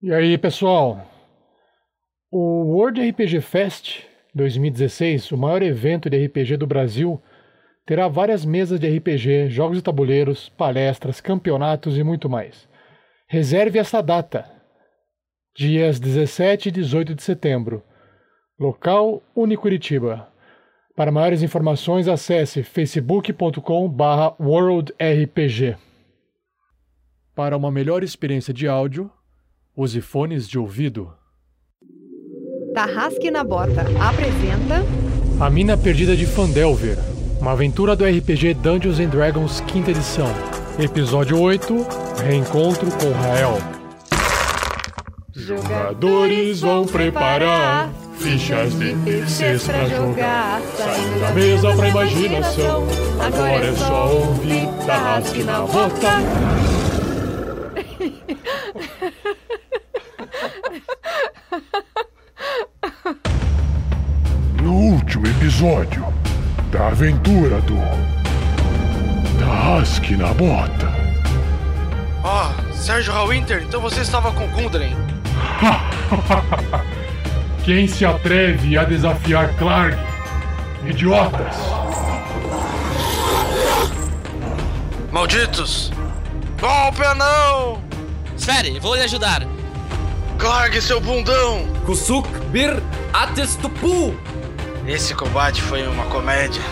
E aí, pessoal? O World RPG Fest 2016, o maior evento de RPG do Brasil, terá várias mesas de RPG, jogos de tabuleiros, palestras, campeonatos e muito mais. Reserve essa data. Dias 17 e 18 de setembro. Local Unicuritiba. Para maiores informações, acesse facebook.com/worldrpg. Para uma melhor experiência de áudio, use fones de ouvido. Tarrasque na Bota apresenta A Mina Perdida de Fandelver, uma aventura do RPG Dungeons and Dragons quinta edição. Episódio 8, Reencontro com Rael. Jogadores vão preparar fichas de terceiros pra jogar. Saindo da mesa pra imaginação. Agora é só ouvir Tarrasque na Bota. No último episódio da aventura do Tarrasque na Bota. Ó, Sérgio Hallwinter, então você estava com Gundren. Quem se atreve a desafiar Clark? Idiotas! Malditos! Golpe não! Espere, vou lhe ajudar. Clark, seu bundão! Kusuk Bir Atestupu! Esse combate foi uma comédia.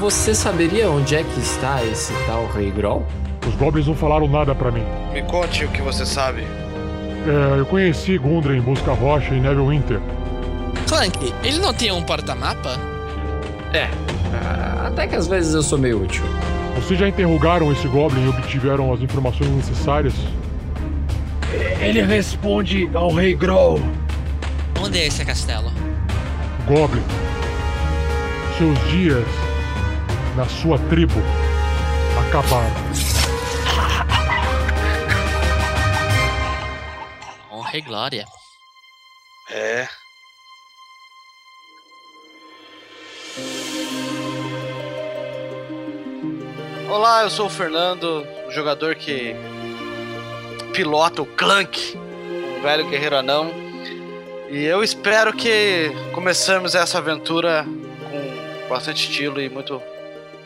Você saberia onde é que está esse tal Rei Grol? Os goblins não falaram nada pra mim. Me conte o que você sabe. É, eu conheci Gundren, Busca Rocha e Neverwinter. Clank, ele não tem um porta-mapa? É, ah, até que às vezes eu sou meio útil. Vocês já interrogaram esse goblin e obtiveram as informações necessárias? Ele responde ao Rei Groll. Onde é esse castelo? Goblin, seus dias na sua tribo acabaram. Honra e glória. É. Olá, eu sou o Fernando, o jogador que pilota o Clank, o velho guerreiro anão. E eu espero que começamos essa aventura com bastante estilo e muito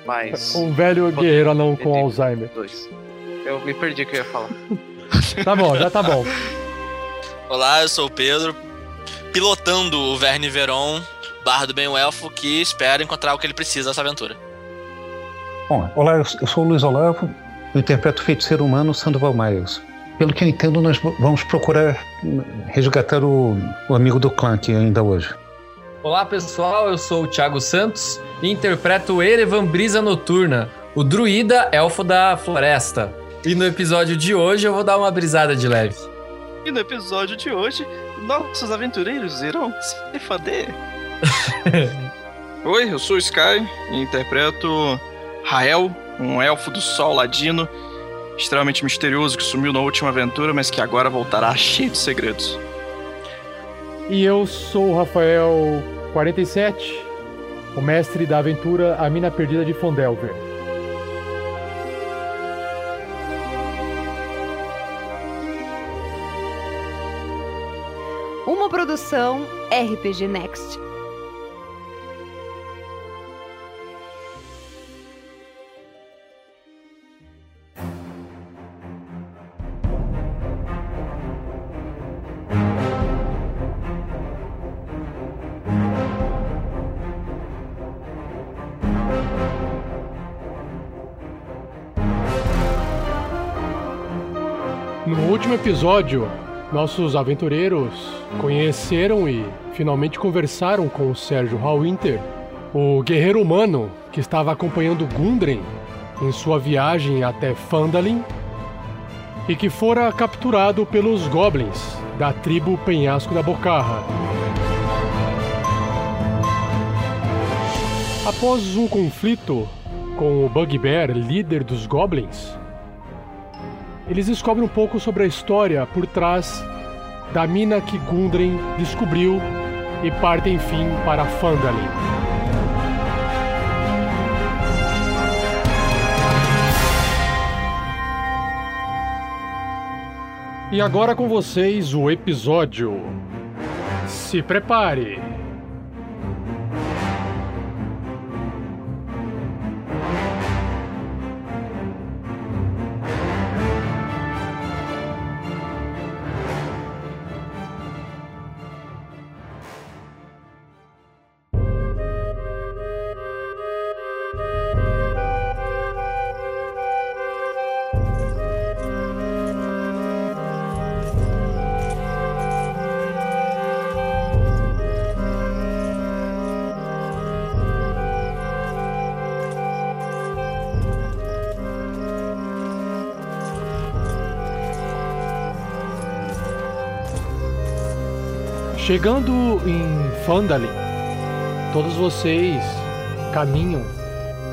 mais. Um velho guerreiro anão com Alzheimer. Dois. Eu me perdi o que eu ia falar. Tá bom, já tá bom. Olá, eu sou o Pedro, pilotando o Verne Veron, bardo bem o elfo, que espera encontrar o que ele precisa nessa aventura. Bom, olá, eu eu sou o Luiz Olavo, eu interpreto o feiticeiro humano Sandoval Miles. Pelo que eu entendo, nós vamos procurar resgatar o, o amigo do Clank ainda hoje. Olá pessoal, eu sou o Thiago Santos e interpreto Erevan Brisa Noturna, o druida elfo da floresta. E no episódio de hoje eu vou dar uma brisada de leve. E no episódio de hoje, nossos aventureiros irão se foder. Oi, eu sou o Sky e interpreto Rael, um elfo do sol ladino, extremamente misterioso que sumiu na última aventura, mas que agora voltará cheio de segredos. E eu sou o Rafael 47, o mestre da aventura A Mina Perdida de Fondelver. uma produção RPG Next. Episódio, nossos aventureiros conheceram e finalmente conversaram com o Sérgio Hallwinter, o guerreiro humano que estava acompanhando Gundren em sua viagem até Phandalin e que fora capturado pelos goblins da tribo Penhasco da Bocarra. Após um conflito com o Bugbear, líder dos goblins, eles descobrem um pouco sobre a história por trás da mina que Gundren descobriu e partem, enfim, para Phandalin. E agora com vocês o episódio. Se prepare! Chegando em Fandalin, todos vocês caminham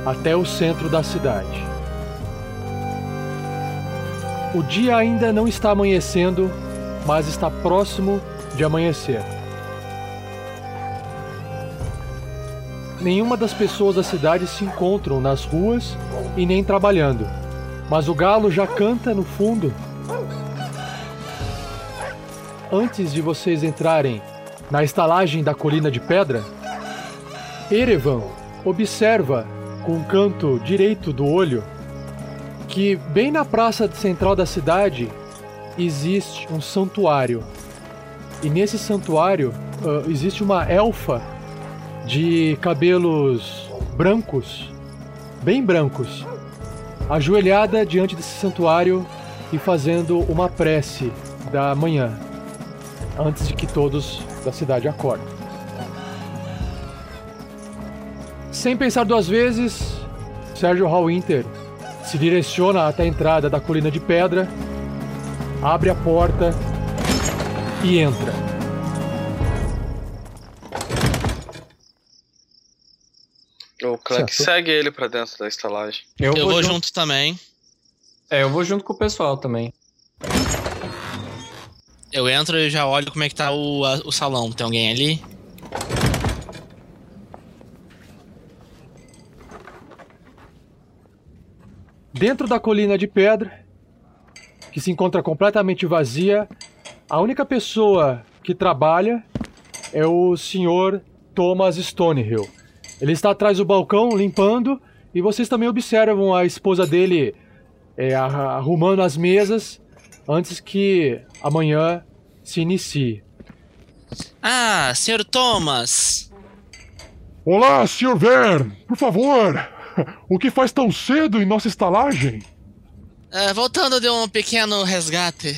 até o centro da cidade. O dia ainda não está amanhecendo, mas está próximo de amanhecer. Nenhuma das pessoas da cidade se encontram nas ruas e nem trabalhando, mas o galo já canta no fundo antes de vocês entrarem na estalagem da colina de pedra, Erevan observa com o canto direito do olho que bem na praça central da cidade existe um santuário. E nesse santuário uh, existe uma elfa de cabelos brancos, bem brancos, ajoelhada diante desse santuário e fazendo uma prece da manhã antes de que todos da cidade acordem. Sem pensar duas vezes, Sérgio Hallwinter se direciona até a entrada da colina de pedra, abre a porta e entra. O Clank Certo. segue ele pra dentro da estalagem. Eu, Eu vou, vou junto. junto também. É, eu vou junto com o pessoal também. Eu entro e já olho como é que tá o, a- o salão. Tem alguém ali? Dentro da colina de pedra, que se encontra completamente vazia, a única pessoa que trabalha é o senhor Thomas Stonehill. Ele está atrás do balcão limpando e vocês também observam a esposa dele é, arrumando as mesas antes que amanhã se inicie. Ah, senhor Thomas. Olá, Sr. Vern, por favor. O que faz tão cedo em nossa estalagem? É, voltando de um pequeno resgate.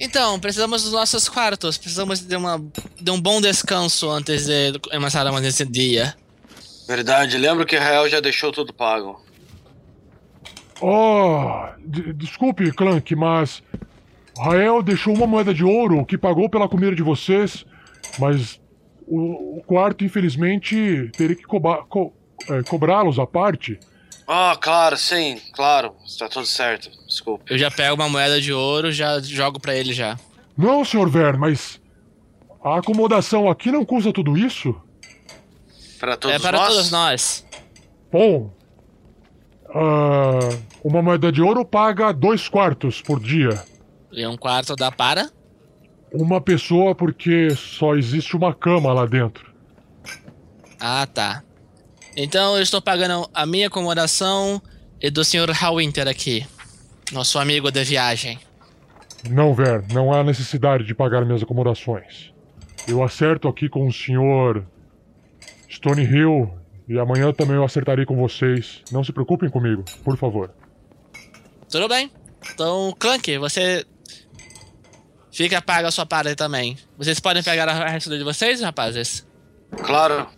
Então, precisamos dos nossos quartos. Precisamos de, uma, de um bom descanso antes de começarmos esse dia. Verdade, lembro que Rael já deixou tudo pago. Oh, de- desculpe, Clank, mas Rael deixou uma moeda de ouro que pagou pela comida de vocês, mas o, o quarto, infelizmente, teria que co- é, cobrá-los à parte. Ah, claro, sim, claro. Está tudo certo. Desculpa. Eu já pego uma moeda de ouro, já jogo pra ele já. Não, Sr. Vern, mas a acomodação aqui não custa tudo isso? Para todos é para nós? todos nós. Bom, ah, uma moeda de ouro paga dois quartos por dia. E um quarto dá para? Uma pessoa porque só existe uma cama lá dentro. Ah, tá. Então eu estou pagando a minha acomodação e do Sr. Hallwinter aqui. Nosso amigo de viagem. Não, Ver, não há necessidade de pagar minhas acomodações. Eu acerto aqui com o senhor Stone Hill e amanhã também eu acertarei com vocês. Não se preocupem comigo, por favor. Tudo bem. Então, Clank, você fica paga a sua parte também. Vocês podem pegar a resto de vocês, rapazes? Claro.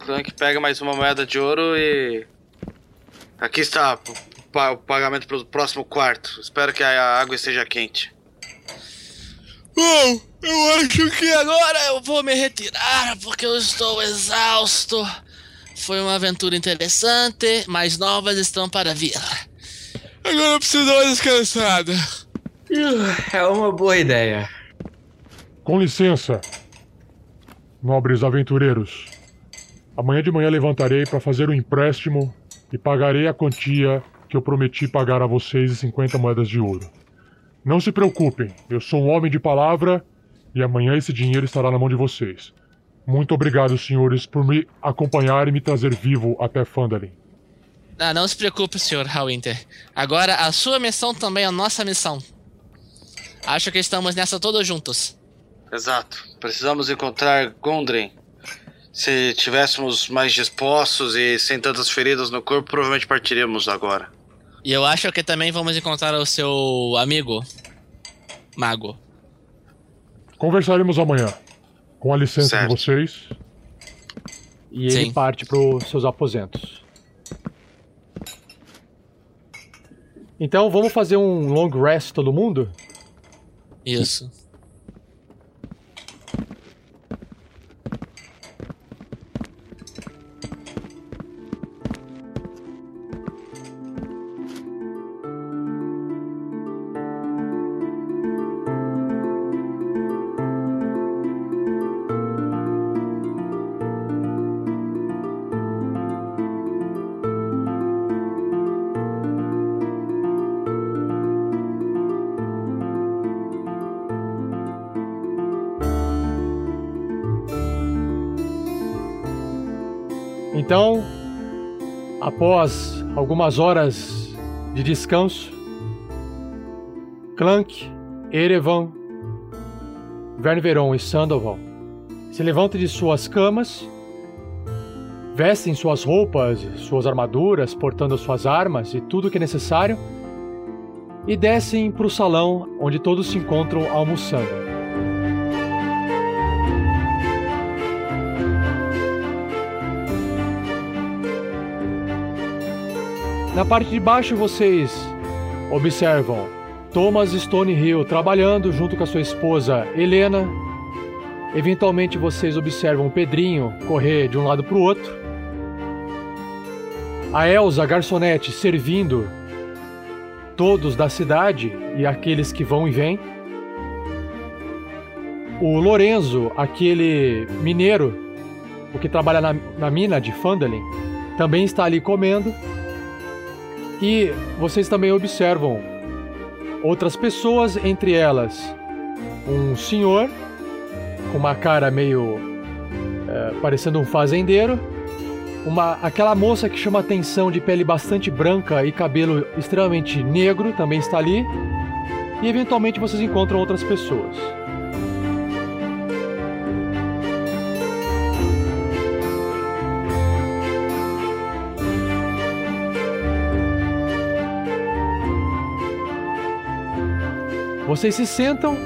Clank pega mais uma moeda de ouro e. Aqui está o pa- o pagamento pro próximo quarto. Espero que a água esteja quente. Bom, eu acho que agora eu vou me retirar porque eu estou exausto. Foi uma aventura interessante, mas novas estão para vir. Agora eu preciso dar uma descansada. É uma boa ideia. Com licença, nobres aventureiros. Amanhã de manhã levantarei para fazer um empréstimo e pagarei a quantia que eu prometi pagar a vocês em 50 moedas de ouro. Não se preocupem, eu sou um homem de palavra e amanhã esse dinheiro estará na mão de vocês. Muito obrigado, senhores, por me acompanhar e me trazer vivo até Fandalin. Ah, não se preocupe, Sr. Hallwinter. Agora a sua missão também é a nossa missão. Acho que estamos nessa todos juntos. Exato. Precisamos encontrar Gondren. Se tivéssemos mais dispostos e sem tantas feridas no corpo, provavelmente partiríamos agora. E eu acho que também vamos encontrar o seu amigo, Mago. Conversaremos amanhã. Com a licença Certo. de vocês. E ele Sim. parte para os seus aposentos. Então vamos fazer um long rest todo mundo? Isso. Algumas horas de descanso, Clank, Erevan, Vernveron e Sandoval se levantam de suas camas, vestem suas roupas, suas armaduras, portando suas armas e tudo o que é necessário, e descem para o salão onde todos se encontram almoçando. Na parte de baixo vocês observam Thomas Stonehill trabalhando junto com a sua esposa Helena. Eventualmente vocês observam Pedrinho correr de um lado para o outro. A Elsa garçonete servindo todos da cidade e aqueles que vão e vêm. O Lorenzo, aquele mineiro, o que trabalha na, na mina de Fandalin, também está ali comendo. E vocês também observam outras pessoas, entre elas um senhor com uma cara meio eh, parecendo um fazendeiro, uma aquela moça que chama atenção de pele bastante branca e cabelo extremamente negro também está ali. E eventualmente vocês encontram outras pessoas. Vocês se sentam,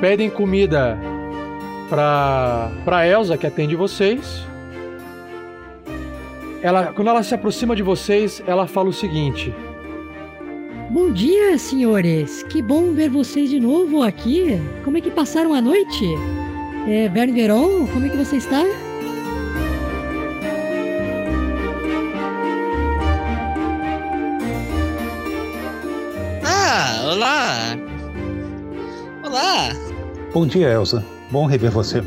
pedem comida pra, pra Elsa, que atende vocês. Ela, quando ela se aproxima de vocês, ela fala o seguinte: Bom dia, senhores. Que bom ver vocês de novo aqui. Como é que passaram a noite? É, Verne Veron, como é que você está? Ah, olá! Olá! Bom dia, Elsa. Bom rever você.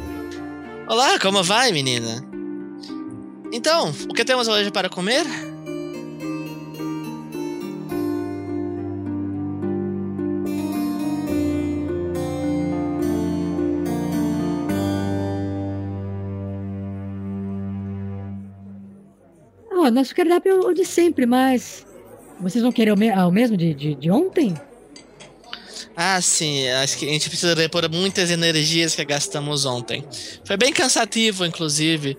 Olá, como vai, menina? Então, o que temos hoje para comer? Ah, nosso cardápio é o de sempre, mas. Vocês vão querer o, me- ah, o mesmo de, de, de ontem? Ah, sim, acho que a gente precisa repor muitas energias que gastamos ontem. Foi bem cansativo, inclusive.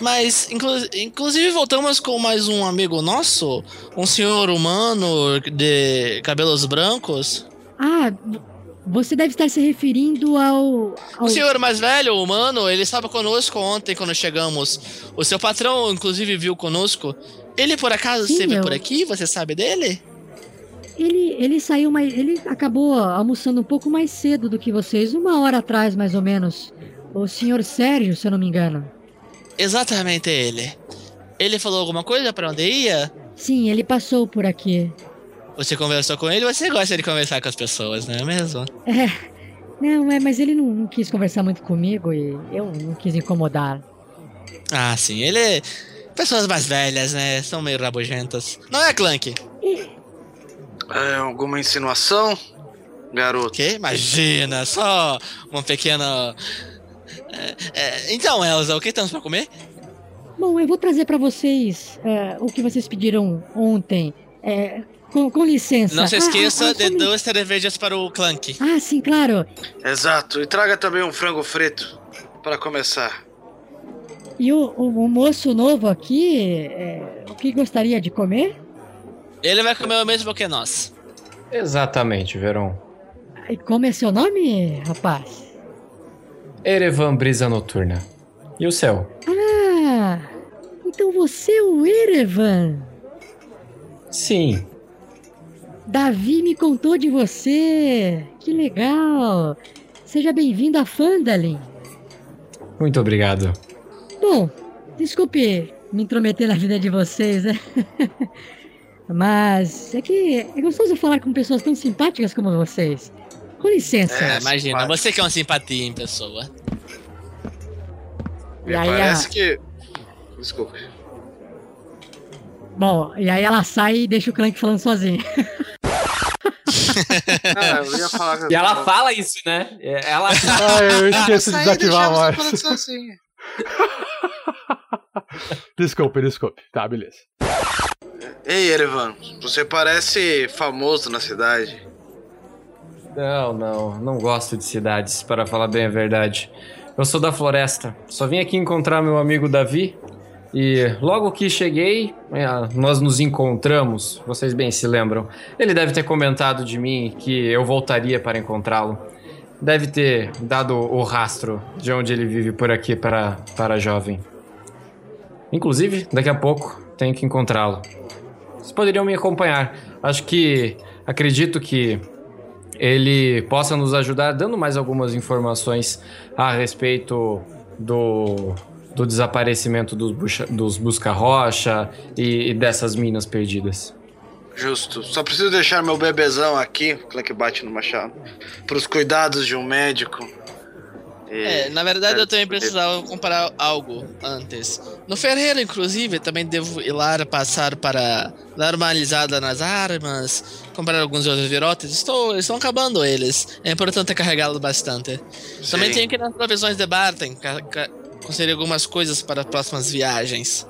Mas, inclu- inclusive, voltamos com mais um amigo nosso, um senhor humano de cabelos brancos. Ah, você deve estar se referindo ao. ao... O senhor mais velho, humano, ele estava conosco ontem quando chegamos. O seu patrão, inclusive, viu conosco. Ele, por acaso, Sim, esteve eu- por aqui? Você sabe dele? Ele, ele saiu mais. Ele acabou almoçando um pouco mais cedo do que vocês, uma hora atrás, mais ou menos. O senhor Sérgio, se eu não me engano. Exatamente ele. Ele falou alguma coisa para onde ia? Sim, ele passou por aqui. Você conversou com ele? Você gosta de conversar com as pessoas, não é mesmo? É. Não, é, mas ele não, não quis conversar muito comigo e eu não quis incomodar. Ah, sim. Ele. Pessoas mais velhas, né? São meio rabugentas. Não é, Clank? É, alguma insinuação? garoto. Que? Imagina, só uma pequena. É, é, então, Elza, o que temos pra comer? Bom, eu vou trazer pra vocês é, o que vocês pediram ontem. É, com, com licença. Não se Ah, esqueça ah, ah, de duas cervejas para o Clank. Ah, sim, claro. Exato. E traga também um frango frito para começar. E o, o- o moço novo aqui, é, o que gostaria de comer? Ele vai comer o mesmo que nós. Exatamente, Veron. E como é seu nome, rapaz? Erevan Brisa Noturna. E o céu? Ah, então você é o Erevan. Sim. Davi me contou de você. Que legal. Seja bem-vindo a Fandalin. Muito obrigado. Bom, desculpe me intrometer na vida de vocês, né? Mas é que é gostoso falar com pessoas tão simpáticas como vocês. Com licença. É, imagina, você que é uma simpatia em pessoa. E aí, Parece a- que. Desculpa. Bom, e aí ela sai e deixa o Clank falando sozinho. Ah, eu ia falar que- E ela fala isso, né? É, Ela. Ah, eu esqueço de desativar a deixava voz. você falando sozinho. Desculpe, desculpe. Tá, beleza. Ei, Erevan, você parece famoso na cidade. Não, não, não gosto de cidades, para falar bem a verdade. Eu sou da floresta. Só vim aqui encontrar meu amigo Davi. E logo que cheguei, é, nós nos encontramos. Vocês bem se lembram. Ele deve ter comentado de mim que eu voltaria para encontrá-lo. Deve ter dado o rastro de onde ele vive por aqui para, para a jovem. Inclusive, daqui a pouco tenho que encontrá-lo. Vocês poderiam me acompanhar. Acho que. Acredito que ele possa nos ajudar dando mais algumas informações a respeito do, do desaparecimento dos, dos busca-rocha e, e dessas minas perdidas. Justo. Só preciso deixar meu bebezão aqui, Clank bate no machado, pros cuidados de um médico. E- É, na verdade eu também precisava comprar algo antes. No ferreiro, inclusive, também devo ir lá passar para dar uma alisada nas armas, comprar alguns outros virotes. Estou, estão acabando eles. É importante carregá-los bastante. Também Sim. tenho que ir nas provisões de Barton, conseguir algumas coisas para as próximas viagens.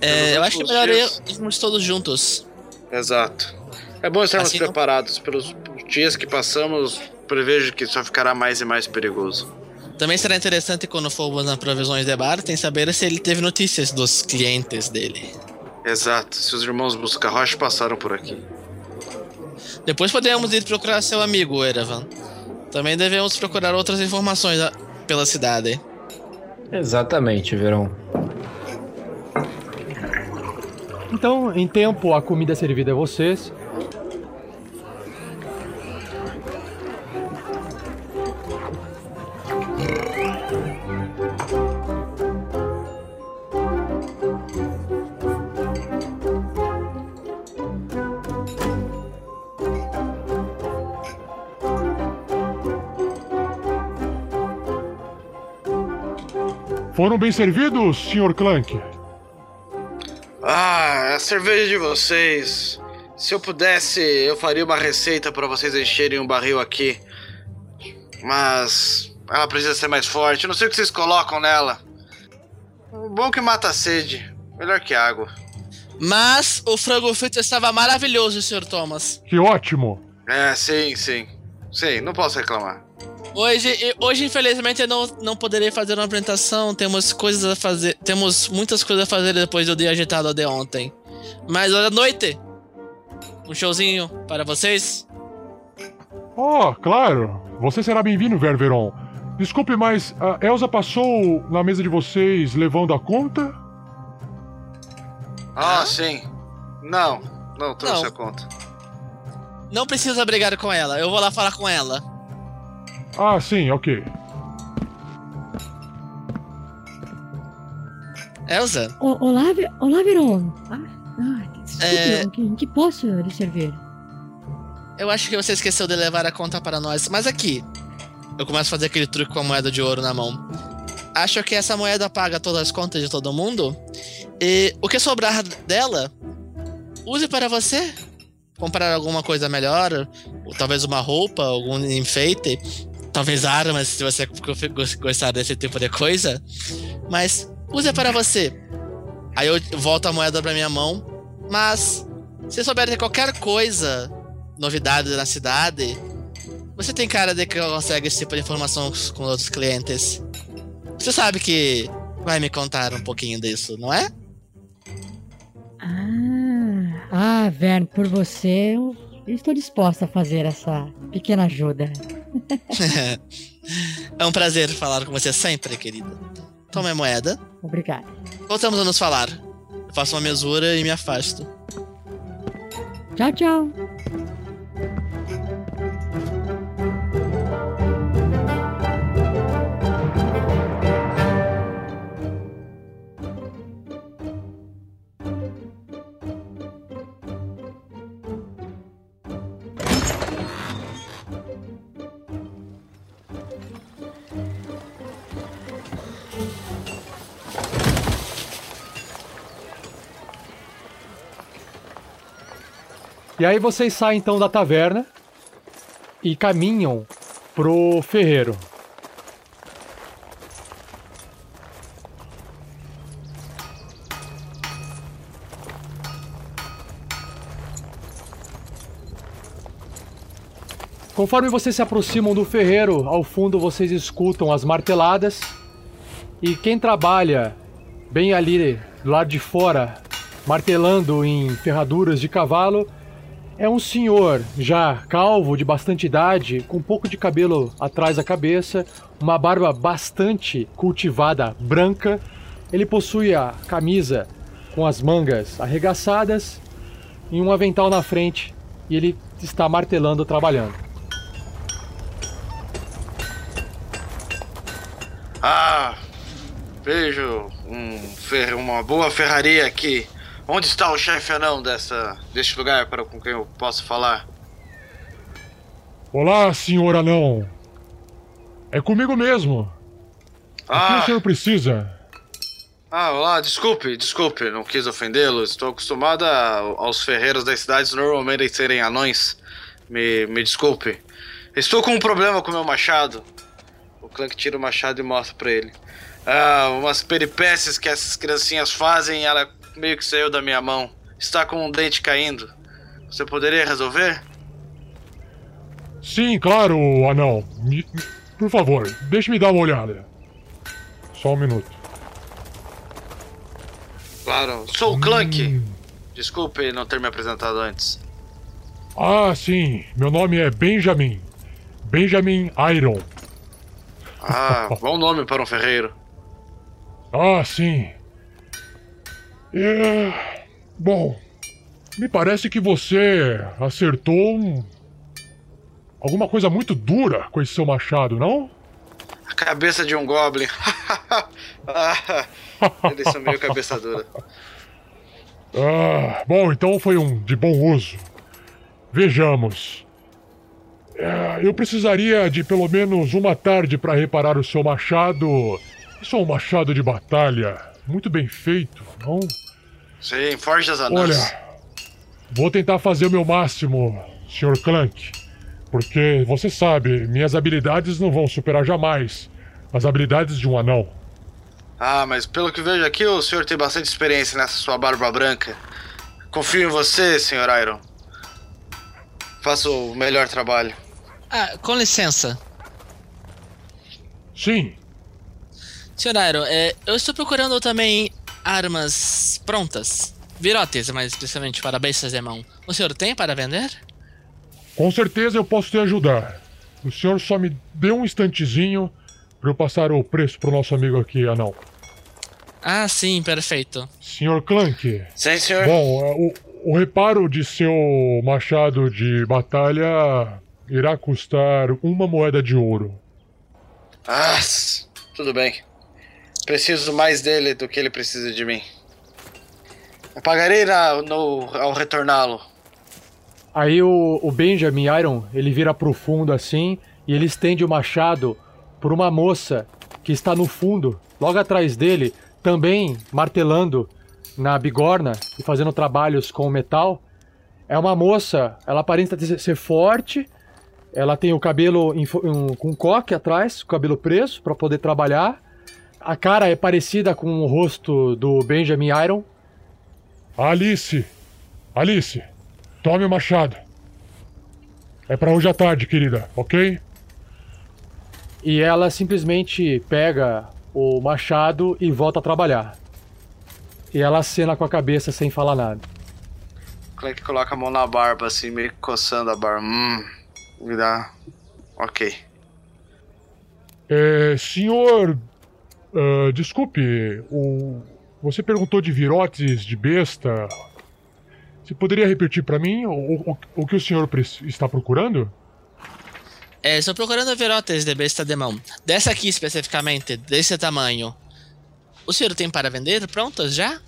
É, eu acho que é melhor dias. irmos todos juntos. Exato. É bom estarmos Assim não- preparados pelos dias que passamos. Prevejo que só ficará mais e mais perigoso. Também será interessante quando formos nas provisões de Barton saber se ele teve notícias dos clientes dele. Exato. Se os irmãos Busca-Rocha passaram por aqui. Depois podemos ir procurar seu amigo, Erevan. Também devemos procurar outras informações ah, pela cidade. Exatamente, Verão. Então, em tempo, a comida é servida a vocês. Foram bem servidos, Sr. Clank? Ah, a cerveja de vocês. Se eu pudesse, eu faria uma receita para vocês encherem um barril aqui. Mas ela precisa ser mais forte. Eu não sei o que vocês colocam nela. Bom que mata a sede. Melhor que água. Mas o frango frito estava maravilhoso, Sr. Thomas. Que ótimo! É, sim, sim. Sim, não posso reclamar. Hoje, hoje infelizmente, eu não, não poderei fazer uma apresentação. Temos coisas a fazer. Temos muitas coisas a fazer depois do dia agitado de ontem. Mas hoje à noite, um showzinho para vocês. Oh, claro! Você será bem-vindo, Ververon. Desculpe, mas a Elsa passou na mesa de vocês levando a conta? Ah, sim. Não, não trouxe Não. a conta. Não precisa brigar com ela. Eu vou lá falar com ela. Ah, sim, ok. Elsa? O- Olá, olá, Veron. Ah, ah, É. em, que, em que posso lhe servir? Eu acho que você esqueceu de levar a conta para nós. Mas aqui, eu começo a fazer aquele truque com a moeda de ouro na mão. Acho que essa moeda paga todas as contas de todo mundo. E o que sobrar dela, use para você. comprar alguma coisa melhor, ou talvez uma roupa, algum enfeite, talvez armas, se você gostar desse tipo de coisa. Mas use para você. Aí eu volto a moeda pra minha mão. Mas, se souber de qualquer coisa, novidade na cidade, você tem cara de que consegue esse tipo de informação com outros clientes. Você sabe que vai me contar um pouquinho disso, não é? Ah, ah Vern, por você eu estou disposta a fazer essa pequena ajuda. É um prazer falar com você sempre, querida. Tome a moeda. Obrigado. Voltamos a nos falar. Eu faço uma mesura e me afasto. Tchau, tchau. E aí vocês saem então da taverna e caminham pro ferreiro. Conforme vocês se aproximam do ferreiro, ao fundo vocês escutam as marteladas. E quem trabalha bem ali do lado de fora, martelando em ferraduras de cavalo, é um senhor já calvo, de bastante idade, com um pouco de cabelo atrás da cabeça, uma barba bastante cultivada branca. Ele possui a camisa com as mangas arregaçadas e um avental na frente e ele está martelando trabalhando. Ah, vejo um uma boa ferraria aqui. Onde está o chefe anão dessa, deste lugar para com quem eu posso falar? Olá, senhor anão. É comigo mesmo. Ah. O que o ah. senhor precisa? Ah, olá, desculpe, desculpe, não quis ofendê-lo. Estou acostumado a, aos ferreiros das cidades normalmente serem anões. Me, me desculpe. Estou com um problema com meu machado. O Clank tira o machado e mostra para ele. Ah, umas peripécias que essas criancinhas fazem, ela meio que saiu da minha mão. Está com um dente caindo. Você poderia resolver? Sim, claro, anão. Me, por favor, deixe-me dar uma olhada. Só um minuto. Claro, sou o Clank. Hum. Desculpe não ter me apresentado antes. Ah, sim. Meu nome é Benjamin. Benjamin Iron. Ah, bom nome para um ferreiro. Ah, sim. É... Bom, me parece que você acertou um... alguma coisa muito dura com esse seu machado, não? A cabeça de um goblin. Eles são meio cabeça dura. Ah, bom, então foi um de bom uso. Vejamos. É, eu precisaria de pelo menos uma tarde para reparar o seu machado. Isso é um machado de batalha. Muito bem feito, não? Sim, forjas anãs. Olha, vou tentar fazer o meu máximo, Sr. Clank. Porque você sabe, minhas habilidades não vão superar jamais as habilidades de um anão. Ah, mas pelo que vejo aqui, o senhor tem bastante experiência nessa sua barba branca. Confio em você, Sr. Iron. Faça o melhor trabalho. Ah, com licença. Sim. Sr. Iron, é, eu estou procurando também armas prontas. Virotes, mais especialmente para bestas de mão. O senhor tem para vender? Com certeza eu posso te ajudar. O senhor só me dê um instantezinho para eu passar o preço pro nosso amigo aqui, anão. Ah, sim, perfeito. Senhor Clank. Sim, senhor. Bom, é, o, o reparo de seu machado de batalha irá custar uma moeda de ouro. Ah, tudo bem. Preciso mais dele do que ele precisa de mim. Eu pagarei na, no, ao retorná-lo. Aí o, o Benjamin Iron, ele vira pro fundo assim e ele estende o machado por uma moça que está no fundo, logo atrás dele, também martelando na bigorna e fazendo trabalhos com metal. É uma moça, ela aparenta ser forte, ela tem o cabelo um- com coque atrás, o cabelo preso, pra poder trabalhar. A cara é parecida com o rosto do Benjamin Iron. Alice! Alice! Tome o machado. É pra hoje à tarde, querida, ok? E ela simplesmente pega o machado e volta a trabalhar. E ela acena com a cabeça sem falar nada. Clank coloca a mão na barba, assim, meio coçando a barba. Hum, me dá. Ok. É, senhor. Ah, desculpe, o, você perguntou de virotes de besta. Você poderia repetir pra mim o, o, o que o senhor está procurando? É, estou procurando virotes de besta de mão. Dessa aqui especificamente, desse tamanho. O senhor tem para vender prontas já?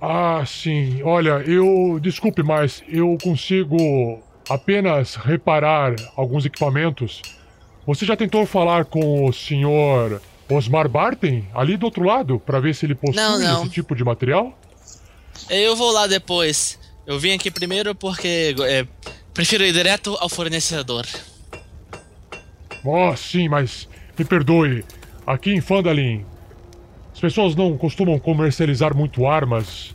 Ah, sim. Olha, eu. Desculpe, mas eu consigo apenas reparar alguns equipamentos. Você já tentou falar com o senhor Osmar Barton, ali do outro lado, pra ver se ele possui Não, não. esse tipo de material? Eu vou lá depois. Eu vim aqui primeiro porque é, prefiro ir direto ao fornecedor. Oh, sim, mas me perdoe. Aqui em Fandalin, as pessoas não costumam comercializar muito armas.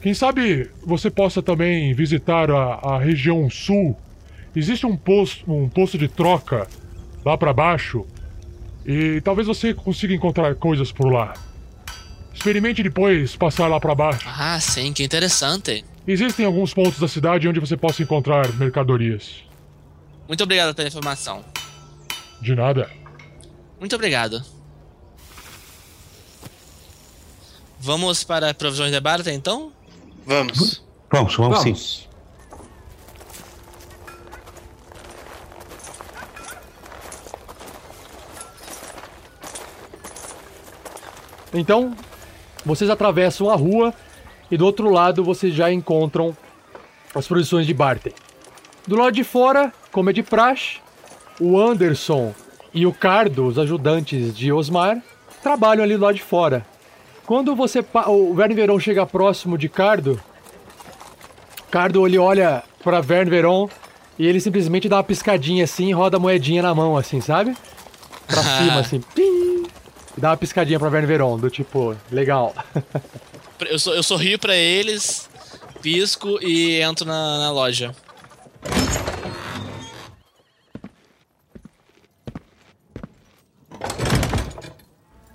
Quem sabe você possa também visitar a, a região sul. Existe um posto, um posto de troca lá pra baixo. E talvez você consiga encontrar coisas por lá. Experimente depois passar lá pra baixo. Ah, sim, que interessante. Existem alguns pontos da cidade onde você possa encontrar mercadorias. Muito obrigado pela informação. De nada. Muito obrigado. Vamos para provisões de barta então? Vamos. Vamos, vamos, sim. Então, vocês atravessam a rua e do outro lado vocês já encontram as produções de Barton. Do lado de fora, como é de praxe, o Anderson e o Cardo, os ajudantes de Osmar, trabalham ali do lado de fora. Quando você o Verne Veron chega próximo de Cardo, Cardo ele olha para Verne Veron e ele simplesmente dá uma piscadinha assim e roda a moedinha na mão, assim, sabe? Pra cima, assim. Pim! E dá uma piscadinha pra Verne Veron, do tipo, legal. Eu, sor- eu sorrio pra eles, pisco e entro na, na loja.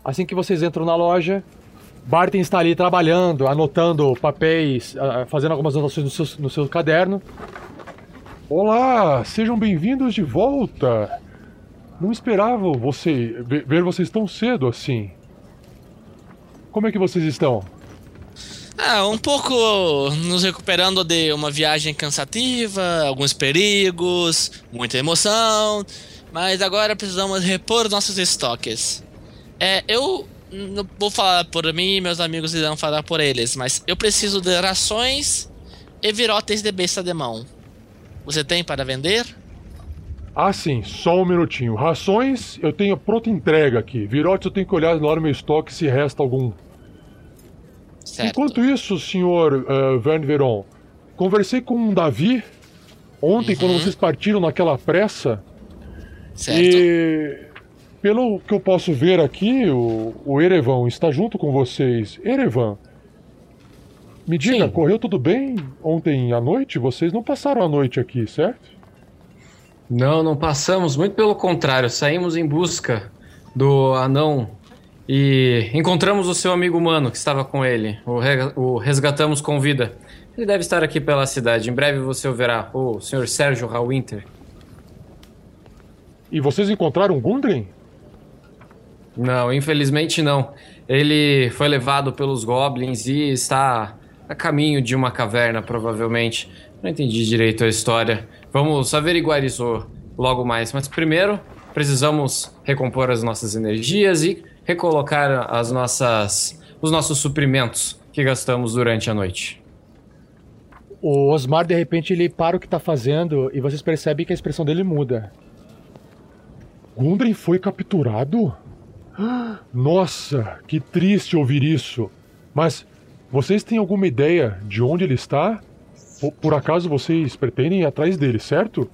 Assim que vocês entram na loja, Barton está ali trabalhando, anotando papéis, ah, fazendo algumas anotações no seu, no seu caderno. Olá, sejam bem-vindos de volta. Não esperava você ver vocês tão cedo assim. Como é que vocês estão? Ah, um pouco nos recuperando de uma viagem cansativa, alguns perigos, muita emoção, mas agora precisamos repor nossos estoques. É, eu não vou falar por mim meus amigos irão falar por eles, mas eu preciso de rações e virotes de besta de mão. Você tem para vender? Ah, sim, só um minutinho. Rações, eu tenho pronta entrega aqui. Virotes, eu tenho que olhar lá no meu estoque se resta algum. Certo. Enquanto isso, senhor uh, Verne Veron, conversei com o Davi ontem, quando vocês partiram naquela pressa. Certo. E pelo que eu posso ver aqui, o, o Erevan está junto com vocês. Erevan, me diga, Sim. correu tudo bem ontem à noite? Vocês não passaram a noite aqui, certo? Não, não passamos, muito pelo contrário, saímos em busca do anão e encontramos o seu amigo humano que estava com ele. O, re- o resgatamos com vida. Ele deve estar aqui pela cidade. Em breve você o verá, o Sr. Sérgio Hallwinter. E vocês encontraram Gundren? Não, infelizmente não. Ele foi levado pelos goblins e está a caminho de uma caverna, provavelmente. Não entendi direito a história. Vamos averiguar isso logo mais. Mas primeiro, precisamos recompor as nossas energias e recolocar as nossas, os nossos suprimentos que gastamos durante a noite. O Osmar, de repente, ele para o que tá fazendo e vocês percebem que a expressão dele muda. Gundren foi capturado? Nossa, que triste ouvir isso. Mas vocês têm alguma ideia de onde ele está? Por, acaso vocês pretendem ir atrás dele, certo?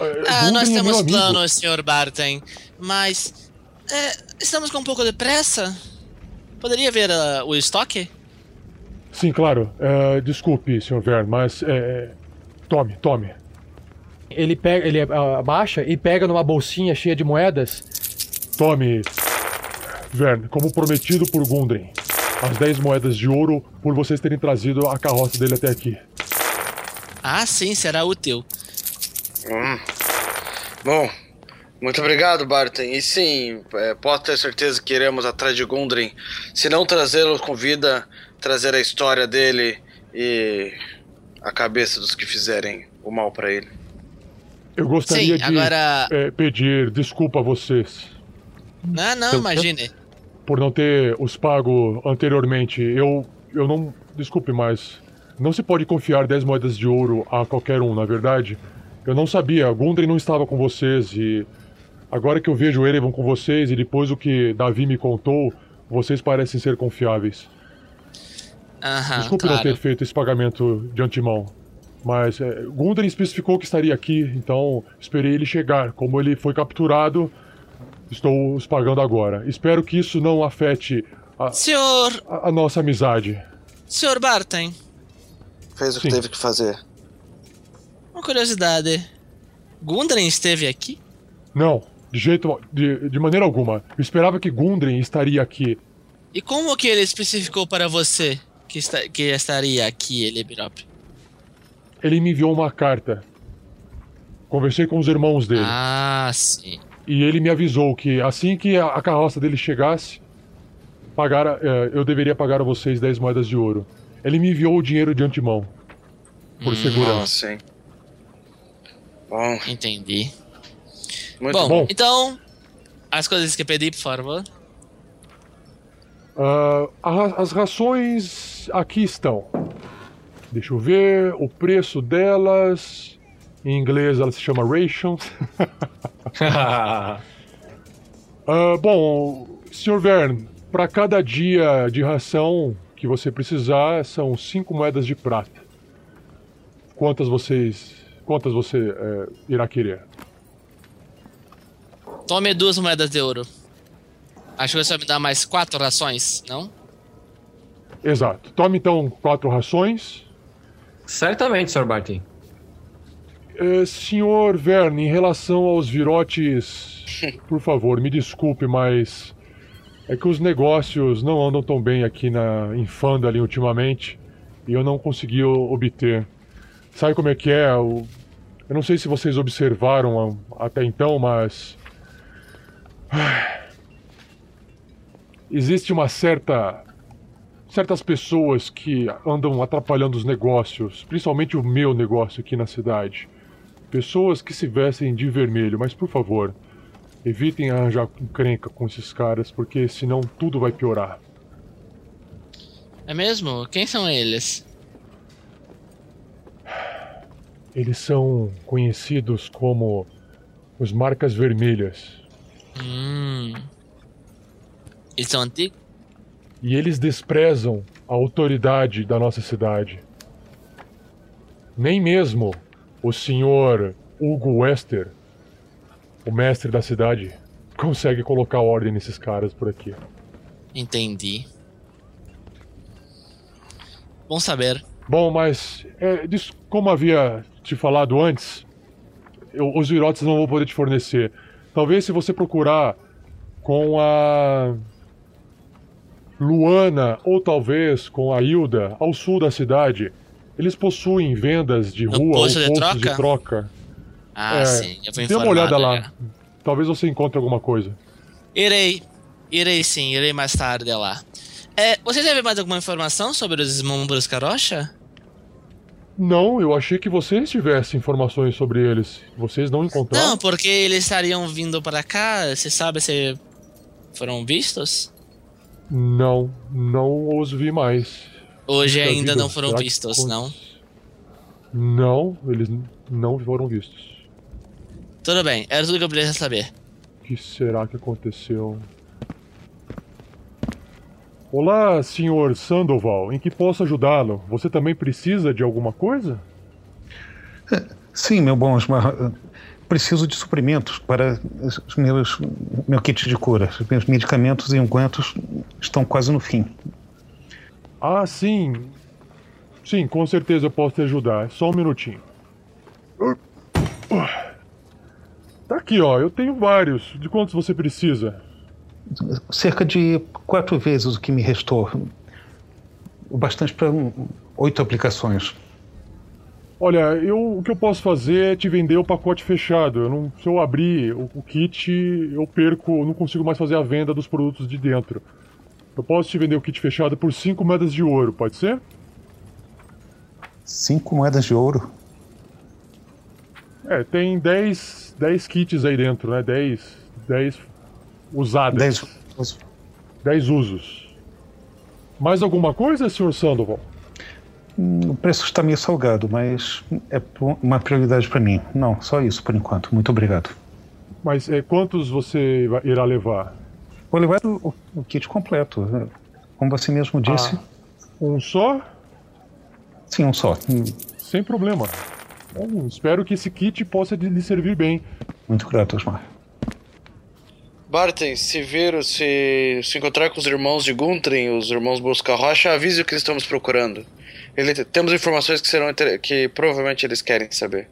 É, Ah, nós é temos planos, Sr. Barton, mas é, estamos com um pouco de pressa. Poderia ver ah, o estoque? Sim, claro. É, desculpe, Sr. Vern, mas. é, tome, tome. Ele pega, ele abaixa e pega numa bolsinha cheia de moedas. Tome, Vern, como prometido por Gundren. As 10 moedas de ouro por vocês terem trazido a carroça dele até aqui. Ah, sim, será útil. Hum. Bom, muito obrigado, Barton. E sim, é, pode ter certeza que iremos atrás de Gundren. Se não trazê-lo com vida, trazer a história dele e a cabeça dos que fizerem o mal pra ele. Eu gostaria Sim, de agora- é, pedir desculpa a vocês Não, não, Eu- imagine. por não ter os pago anteriormente. Eu, eu não. Desculpe, mas. Não se pode confiar 10 moedas de ouro a qualquer um, na verdade. Eu não sabia, Gundren não estava com vocês e. Agora que eu vejo Erevan com vocês e depois o que Davi me contou, vocês parecem ser confiáveis. Aham, Desculpe não claro. ter feito esse pagamento de antemão. Mas é, Gundren especificou que estaria aqui, então esperei ele chegar. Como ele foi capturado, estou os pagando agora. Espero que isso não afete a, Senhor, a- a nossa amizade. senhor Barton, Fez o que Sim. teve que fazer. uma curiosidade. Gundren esteve aqui? Não, de jeito. de, de maneira alguma. Eu esperava que Gundren estaria aqui. E como que ele especificou para você que, está, que estaria aqui, Elibirop? Ele me enviou uma carta. Conversei com os irmãos dele. Ah, sim. E ele me avisou que assim que a, carroça dele chegasse, pagara, é, eu deveria pagar a vocês 10 moedas de ouro. Ele me enviou o dinheiro de antemão. Por Hum. segurança. Ah, sim. Bom, Entendi. muito bom, bom. então, as coisas que pedi, por favor. A- as rações aqui estão. Deixa eu ver. O preço delas. Em inglês ela se chama rations. Ah, bom, Sr. Vern, para cada dia de ração que você precisar, são cinco moedas de prata. Quantas vocês. Quantas você eh, irá querer? Tome duas moedas de ouro. Acho que você vai me dar mais quatro rações, não? Exato. Tome então quatro rações. Certamente, Sr. Barton. Eh, senhor Verne, em relação aos virotes, por favor, me desculpe, mas é que os negócios não andam tão bem aqui na em Fandalin ultimamente e eu não consegui obter. Sabe como é que é? O- eu não sei se vocês observaram até então, mas existe uma certa certas pessoas que andam atrapalhando os negócios, principalmente o meu negócio aqui na cidade. Pessoas que se vestem de vermelho, mas por favor, evitem arranjar encrenca com esses caras, porque senão tudo vai piorar. É mesmo? Quem são eles? Eles são conhecidos como os Marcas Vermelhas. Hum. Eles são antigos? E eles desprezam a autoridade da nossa cidade. Nem mesmo o senhor Hugo Wester, o mestre da cidade, consegue colocar ordem nesses caras por aqui. Entendi. Bom saber. Bom, mas é, como havia te falado antes, eu- os virotes não vou poder te fornecer. Talvez se você procurar com a Luana ou talvez com a Hilda ao sul da cidade, eles possuem vendas de No rua ou de postos troca? de troca. Ah, É, sim. Eu vou Dê uma olhada já. lá. Talvez você encontre alguma coisa. Irei. Irei sim, irei mais tarde lá. É, você teve mais alguma informação sobre os Esmombros Carocha? Não, eu achei que vocês tivessem informações sobre eles. Vocês não encontraram? Não, porque eles estariam vindo para cá. Você sabe se foram vistos? Não, não os vi mais. Hoje ainda vida, não foram vistos, não? Não, eles não foram vistos. Tudo bem, era tudo que eu precisava saber. O que será que aconteceu? Olá, senhor Sandoval. Em que posso ajudá-lo? Você também precisa de alguma coisa? Sim, meu bom Osmar. Preciso de suprimentos para os meus meu kit de cura. Os meus medicamentos e ungüentos estão quase no fim. Ah, sim. Sim, com certeza eu posso te ajudar. Só um minutinho. Tá aqui, ó. Eu tenho vários. De quantos você precisa? Cerca de quatro vezes o que me restou. O bastante para oito aplicações. Olha, eu, o que eu posso fazer é te vender o pacote fechado. Eu não, se eu abrir o, o kit, eu perco, eu não consigo mais fazer a venda dos produtos de dentro. Eu posso te vender o kit fechado por 5 moedas de ouro, pode ser? Cinco moedas de ouro? É, tem 10, 10 kits aí dentro, né? 10, 10 usadas. Dez. 10 usos. Mais alguma coisa, Sr. Sandoval? Hum, O preço está meio salgado, mas é uma prioridade para mim. Não, só isso por enquanto. Muito obrigado. Mas é, quantos você irá levar? Vou levar o, o kit completo. Como você mesmo disse, Ah, um só? sim, um só. Sem problema. Bom, espero que esse kit possa lhe servir bem. Muito grato, Osmar. Barton, se vir, se, se encontrar com os irmãos de Guntrin, os irmãos Busca Rocha, avise o que estamos procurando. Ele, temos informações que serão que provavelmente eles querem saber.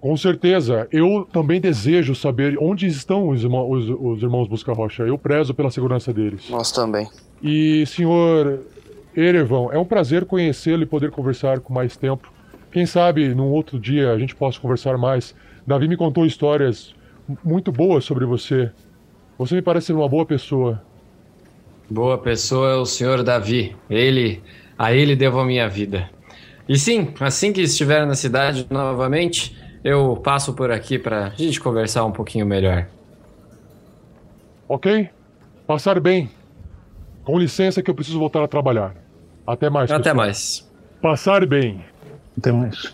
Com certeza. Eu também desejo saber onde estão os, os- os irmãos Busca Rocha. Eu prezo pela segurança deles. Nós também. E, senhor Erevan, é um prazer conhecê-lo e poder conversar com mais tempo. Quem sabe num outro dia a gente possa conversar mais. Davi me contou histórias muito boas sobre você. Você me parece ser uma boa pessoa. Boa pessoa é o senhor Davi. Ele, a ele devo a minha vida. E sim, assim que estiver na cidade novamente, eu passo por aqui pra gente conversar um pouquinho melhor. Ok? Passar bem. Com licença que eu preciso voltar a trabalhar. Até mais. Até pessoal. mais. Passar bem. Até mais.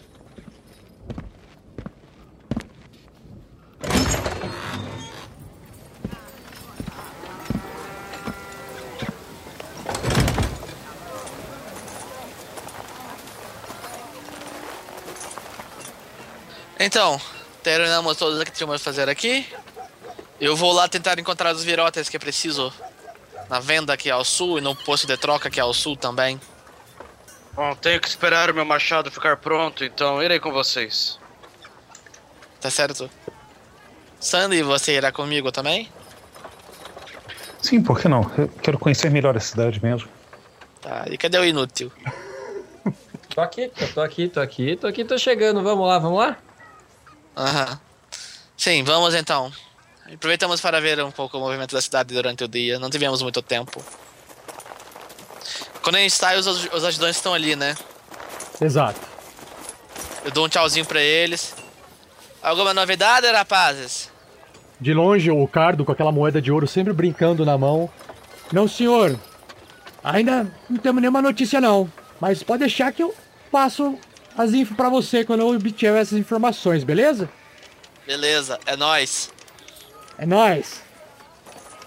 Então, terminamos todos o que tínhamos a fazer aqui. Eu vou lá tentar encontrar os virotes que preciso na venda aqui ao sul e no posto de troca aqui ao sul também. Bom, tenho que esperar o meu machado ficar pronto, então irei com vocês. Tá certo? Sandy, você irá comigo também? Sim, por que não? Eu quero conhecer melhor a cidade mesmo. Tá, e cadê o inútil? Tô aqui, tô aqui, tô aqui, tô aqui, tô chegando. Vamos lá, vamos lá? Aham. Sim, vamos então. Aproveitamos para ver um pouco o movimento da cidade durante o dia. Não tivemos muito tempo. Quando a gente sai, os, os ajudantes estão ali, né? Exato. Eu dou um tchauzinho pra eles. Alguma novidade, rapazes? De longe, o Cardo com aquela moeda de ouro sempre brincando na mão. Não, senhor. Ainda não temos nenhuma notícia, não. Mas pode deixar que eu passo as info pra você quando eu obtiver essas informações, beleza? Beleza, é nóis. É nóis.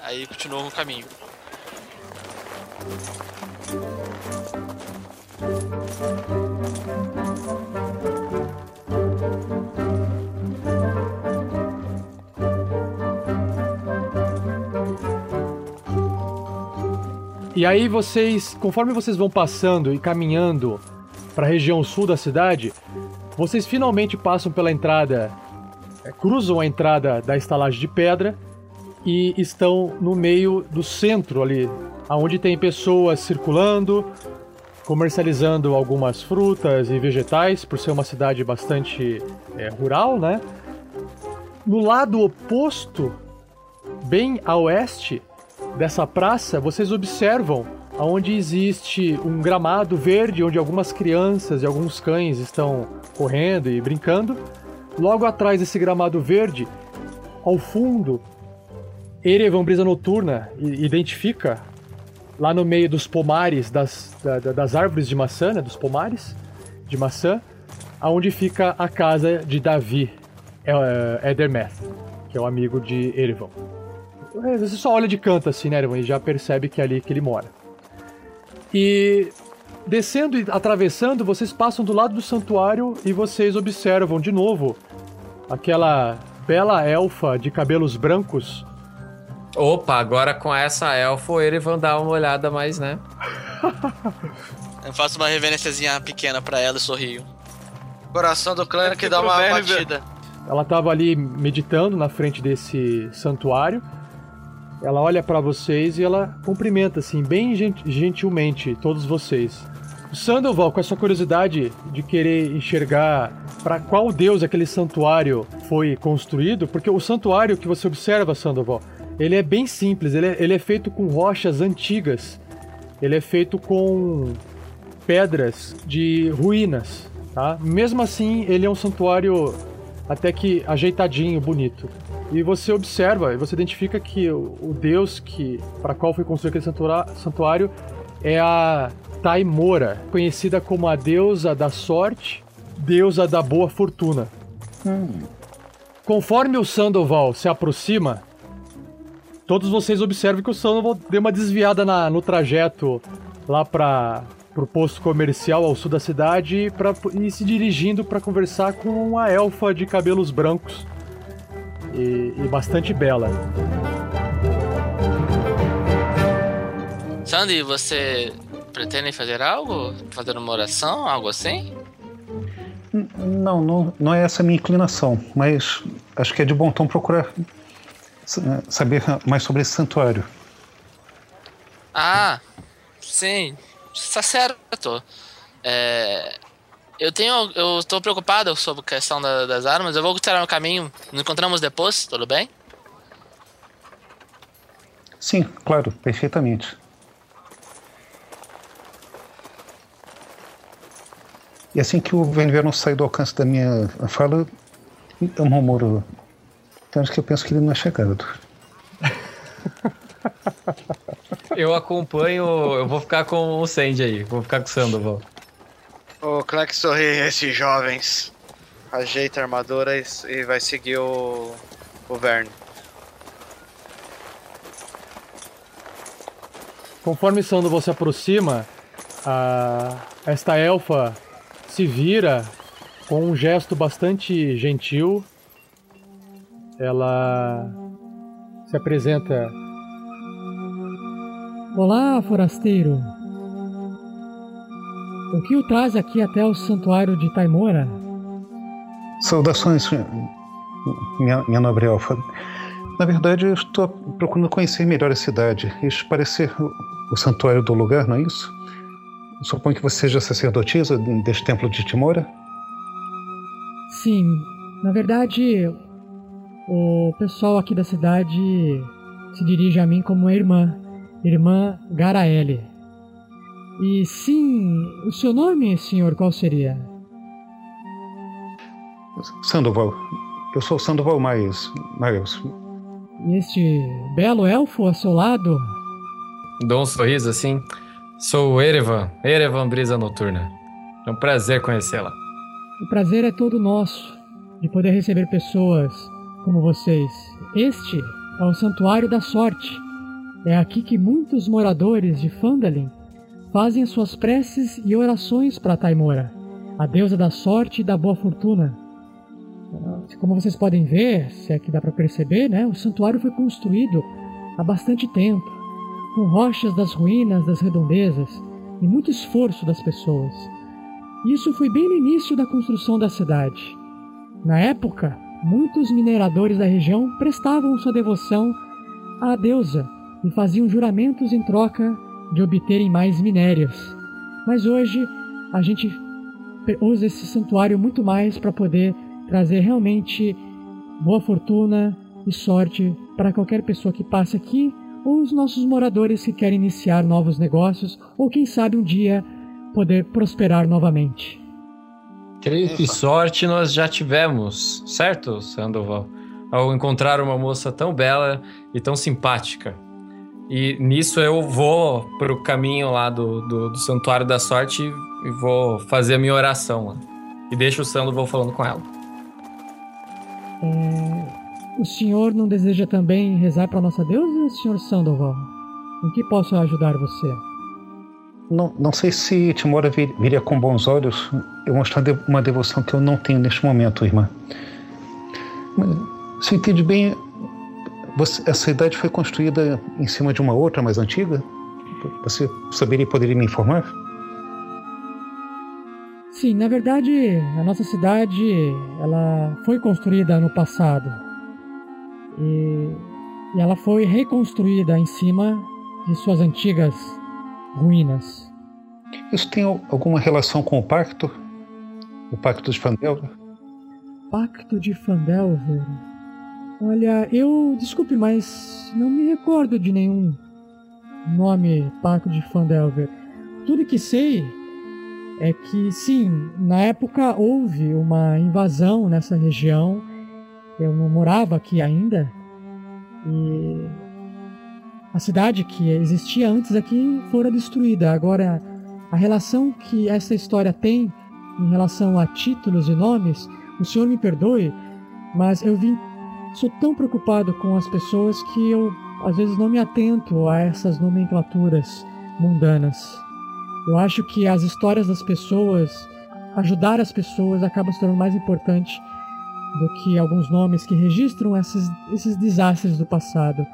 Aí continuam o caminho. E aí vocês, conforme vocês vão passando e caminhando para a região sul da cidade, vocês finalmente passam pela entrada, é, cruzam a entrada da estalagem de pedra e estão no meio do centro ali, aonde tem pessoas circulando, comercializando algumas frutas e vegetais, por ser uma cidade bastante é, rural, né? No lado oposto, bem a oeste, dessa praça, vocês observam aonde existe um gramado verde onde algumas crianças e alguns cães estão correndo e brincando. Logo atrás desse gramado verde, ao fundo, Erevan Brisa Noturna identifica lá no meio dos pomares das, da- da- das árvores de maçã, né, dos pomares de maçã, aonde fica a casa de Davi é, Edermeth, que é o amigo de Erevan. É, Você só olha de canto assim, né, Erwan, e já percebe que é ali que ele mora. E descendo e atravessando, vocês passam do lado do santuário e vocês observam de novo aquela bela elfa de cabelos brancos. Opa, agora com essa elfa, ele vão dar uma olhada mais, né? Eu faço uma reverênciazinha pequena pra ela e sorrio. Coração do clã que dá uma batida. Ela estava ali meditando na frente desse santuário. Ela olha para vocês e ela cumprimenta assim, bem gen- gentilmente, todos vocês. O Sandoval, com essa curiosidade de querer enxergar para qual deus aquele santuário foi construído, porque o santuário que você observa, Sandoval, ele é bem simples, ele é, ele é feito com rochas antigas, ele é feito com pedras de ruínas, tá? Mesmo assim, ele é um santuário até que ajeitadinho, bonito. E você observa, e você identifica que o, o deus que para qual foi construído aquele santuário é a Taimora, conhecida como a deusa da sorte, deusa da boa fortuna. Conforme o Sandoval se aproxima, todos vocês observam que o Sandoval deu uma desviada na- no trajeto lá para o posto comercial ao sul da cidade pra, e se dirigindo para conversar com uma elfa de cabelos brancos e, e bastante bela. Sandy, você pretende fazer algo? Fazer uma oração, algo assim? Não, não, não é essa a minha inclinação, mas acho que é de bom tom procurar sa- saber mais sobre esse santuário. Ah, sim, está certo. É, eu tenho, eu estou preocupado sobre a questão da- das armas. Eu vou tirar o caminho. Nos encontramos depois, tudo bem? Sim, claro, perfeitamente. E assim que o Venverno sai do alcance da minha fala, eu murmuro. Então acho que eu penso que ele não é chegado. Eu acompanho, eu vou ficar com o Sandy aí, vou ficar com o Sandoval. O que sorri esses jovens. Ajeita a armadura e, e vai seguir o. o Verne. Conforme Sandoval se aproxima, a, esta elfa se vira com um gesto bastante gentil. Ela se apresenta. Olá, forasteiro. O que o traz aqui até o santuário de Taimora? Saudações, minha, minha nobre elfa. Na verdade, eu estou procurando conhecer melhor a cidade. Isso parecer o, o santuário do lugar, não é isso? Suponho que você seja sacerdotisa deste templo de Timora? Sim, na verdade, o pessoal aqui da cidade se dirige a mim como irmã, irmã Garaele. E sim, o seu nome, senhor, qual seria? Sandoval. Eu sou Sandoval Miles. Miles. E este belo elfo ao seu lado? Dou um sorriso assim. Sou o Erevan, Erevan Brisa Noturna. É um prazer conhecê-la. O prazer é todo nosso de poder receber pessoas como vocês. Este é o Santuário da Sorte. É aqui que muitos moradores de Phandalin fazem suas preces e orações para Taimora, a deusa da sorte e da boa fortuna. Como vocês podem ver, se é que dá para perceber, né, o santuário foi construído há bastante tempo, com rochas das ruínas das redondezas e muito esforço das pessoas. Isso foi bem no início da construção da cidade. Na época, muitos mineradores da região prestavam sua devoção à deusa e faziam juramentos em troca de obterem mais minérios. Mas hoje a gente usa esse santuário muito mais para poder trazer realmente boa fortuna e sorte para qualquer pessoa que passe aqui ou os nossos moradores que querem iniciar novos negócios ou quem sabe um dia poder prosperar novamente. Creio que sorte nós já tivemos, certo, Sandoval? Ao encontrar uma moça tão bela e tão simpática. E nisso eu vou pro caminho lá do, do, do Santuário da Sorte e vou fazer a minha oração lá. E deixo o Sandoval falando com ela. É, o senhor não deseja também rezar para nossa deusa, senhor Sandoval? Em que posso ajudar você? não, não sei se Timora vir, viria com bons olhos eu mostrar uma devoção que eu não tenho neste momento, irmã. Mas, se entende bem, você, essa idade foi construída em cima de uma outra mais antiga? Você saberia e poderia me informar? Sim, na verdade, a nossa cidade ela foi construída no passado e, e ela foi reconstruída em cima de suas antigas ruínas. Isso tem alguma relação com o pacto? O pacto de Fandelver? Pacto de Fandelver? Olha, eu. Desculpe, mas não me recordo de nenhum nome Pacto de Fandelver. Tudo que sei é que, sim, na época houve uma invasão nessa região. Eu não morava aqui ainda. E a cidade que existia antes aqui fora destruída. Agora, a relação que essa história tem em relação a títulos e nomes, o senhor me perdoe, mas eu vim. Sou tão preocupado com as pessoas que eu às vezes não me atento a essas nomenclaturas mundanas. Eu acho que as histórias das pessoas, ajudar as pessoas, acaba se tornando mais importante do que alguns nomes que registram esses, esses desastres do passado.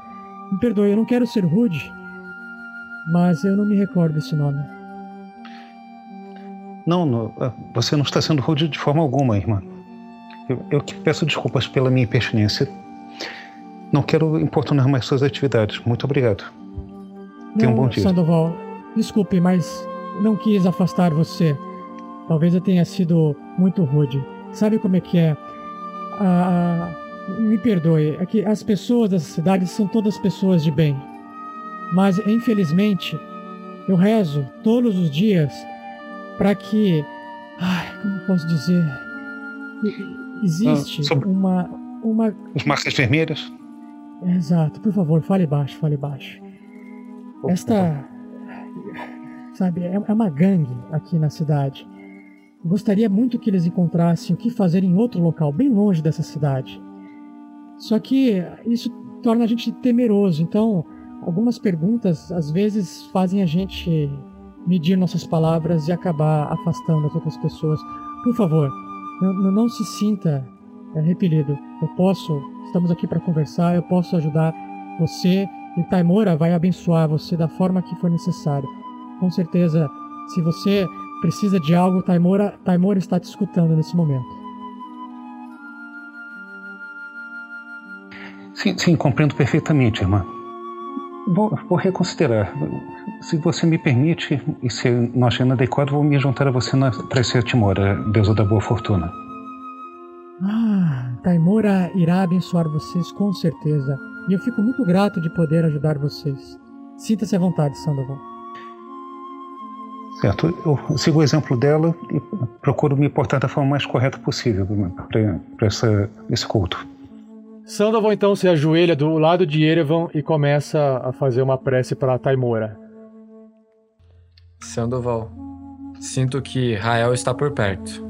Me perdoe, eu não quero ser rude, mas eu não me recordo desse nome. Não, não ah, você não está sendo rude de forma alguma, irmã. Eu, eu que peço desculpas pela minha impertinência. Não quero importunar mais suas atividades. Muito obrigado. Tenha um bom dia. Sandoval, desculpe, mas não quis afastar você. Talvez eu tenha sido muito rude. Sabe como é que é? Ah, me perdoe, é que as pessoas dessa cidade são todas pessoas de bem. Mas, infelizmente, eu rezo todos os dias para que. Ai, como posso dizer? Existe ah, sobre... uma, uma. As marcas vermelhas? Exato, por favor, fale baixo, fale baixo. Esta. Sabe, é, é uma gangue aqui na cidade. Gostaria muito que eles encontrassem o que fazer em outro local, bem longe dessa cidade. Só que isso torna a gente temeroso. Então, algumas perguntas às vezes fazem a gente medir nossas palavras e acabar afastando as outras pessoas. Por favor, não, não se sinta é, repelido. Eu posso, estamos aqui para conversar, eu posso ajudar você e Taimora vai abençoar você da forma que for necessário. Com certeza, se você precisa de algo, Taimora, Taimora está te escutando nesse momento. Sim, sim, compreendo perfeitamente, irmã. Vou, vou, reconsiderar. Se você me permite, e se não achando adequado, vou me juntar a você para ser Timora, deusa da boa fortuna. Ah, Taimora irá abençoar vocês com certeza. E eu fico muito grato de poder ajudar vocês. Sinta-se à vontade, Sandoval. Certo, eu sigo o exemplo dela e procuro me portar da forma mais correta possível para esse culto. Sandoval então se ajoelha do lado de Erevan e começa a fazer uma prece para Taimora. Sandoval, sinto que Rael está por perto.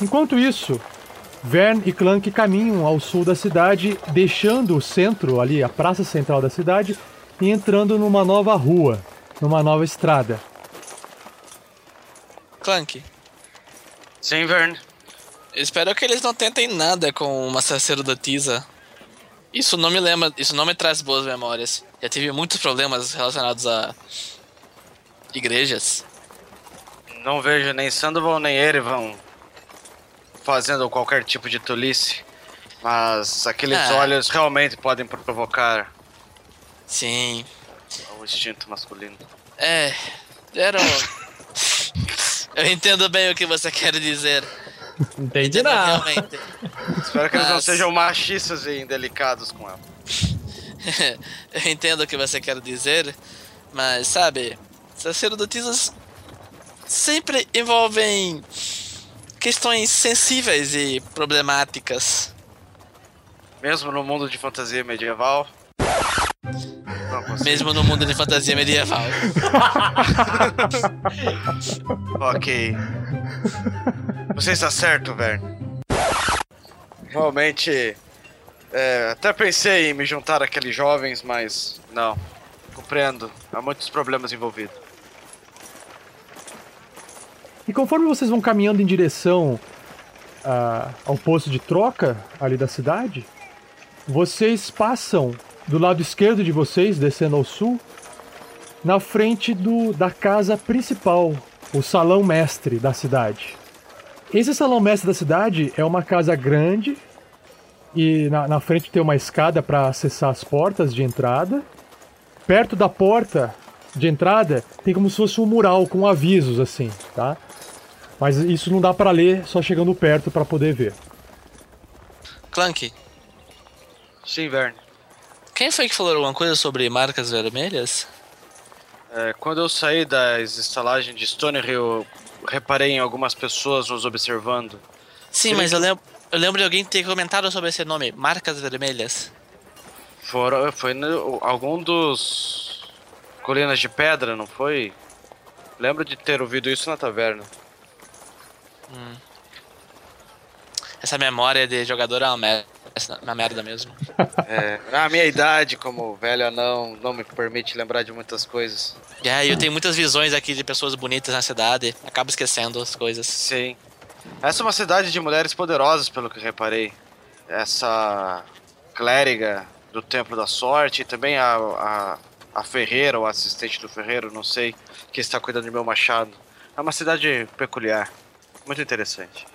Enquanto isso, Vern e Clank caminham ao sul da cidade, deixando o centro ali, a praça central da cidade, e entrando numa nova rua, numa nova estrada. Clank. Sim, Vern. Espero que eles não tentem nada com uma sacerdotisa. Isso não me lembra, isso não me traz boas memórias. Já tive muitos problemas relacionados a igrejas. Não vejo nem Sandoval nem Erevan fazendo qualquer tipo de tolice, mas aqueles ah. olhos realmente podem provocar. Sim. O instinto masculino. É, eram. Eu entendo bem o que você quer dizer. Entendi nada. Realmente. Espero que mas... eles não sejam machistas e indelicados com ela. Eu entendo o que você quer dizer, mas sabe, sacerdotisas sempre envolvem questões sensíveis e problemáticas. Mesmo no mundo de fantasia medieval. Mesmo no mundo de fantasia medieval. Ok. Você está certo, Vern. Realmente. é, até pensei em me juntar àqueles jovens, mas não. Compreendo. Há muitos problemas envolvidos. E conforme vocês vão caminhando em direção ah, ao posto de troca ali da cidade, vocês passam do lado esquerdo de vocês, descendo ao sul, na frente do, da casa principal, o salão mestre da cidade. Esse salão mestre da cidade é uma casa grande e na, na frente tem uma escada para acessar as portas de entrada. Perto da porta de entrada tem como se fosse um mural com avisos assim, tá? Mas isso não dá para ler só chegando perto para poder ver. Clank, Sim, Vern. quem foi que falou alguma coisa sobre marcas vermelhas? É, quando eu saí das estalagens de Stonehill, eu reparei em algumas pessoas nos observando. Sim, mas eu lembro, eu lembro de alguém ter comentado sobre esse nome, marcas vermelhas. Foram, foi no- algum dos Colinas de Pedra, não foi? Lembro de ter ouvido isso na taverna. Essa memória de jogador é uma merda, uma merda mesmo. É, a minha idade como velho anão não me permite lembrar de muitas coisas. É, eu tenho muitas visões aqui de pessoas bonitas na cidade, acabo esquecendo as coisas. Sim. Essa é uma cidade de mulheres poderosas, pelo que reparei. Essa clériga do Templo da Sorte e também a, a, a ferreira, ou assistente do ferreiro, não sei, que está cuidando do meu machado. É uma cidade peculiar. Muito interessante.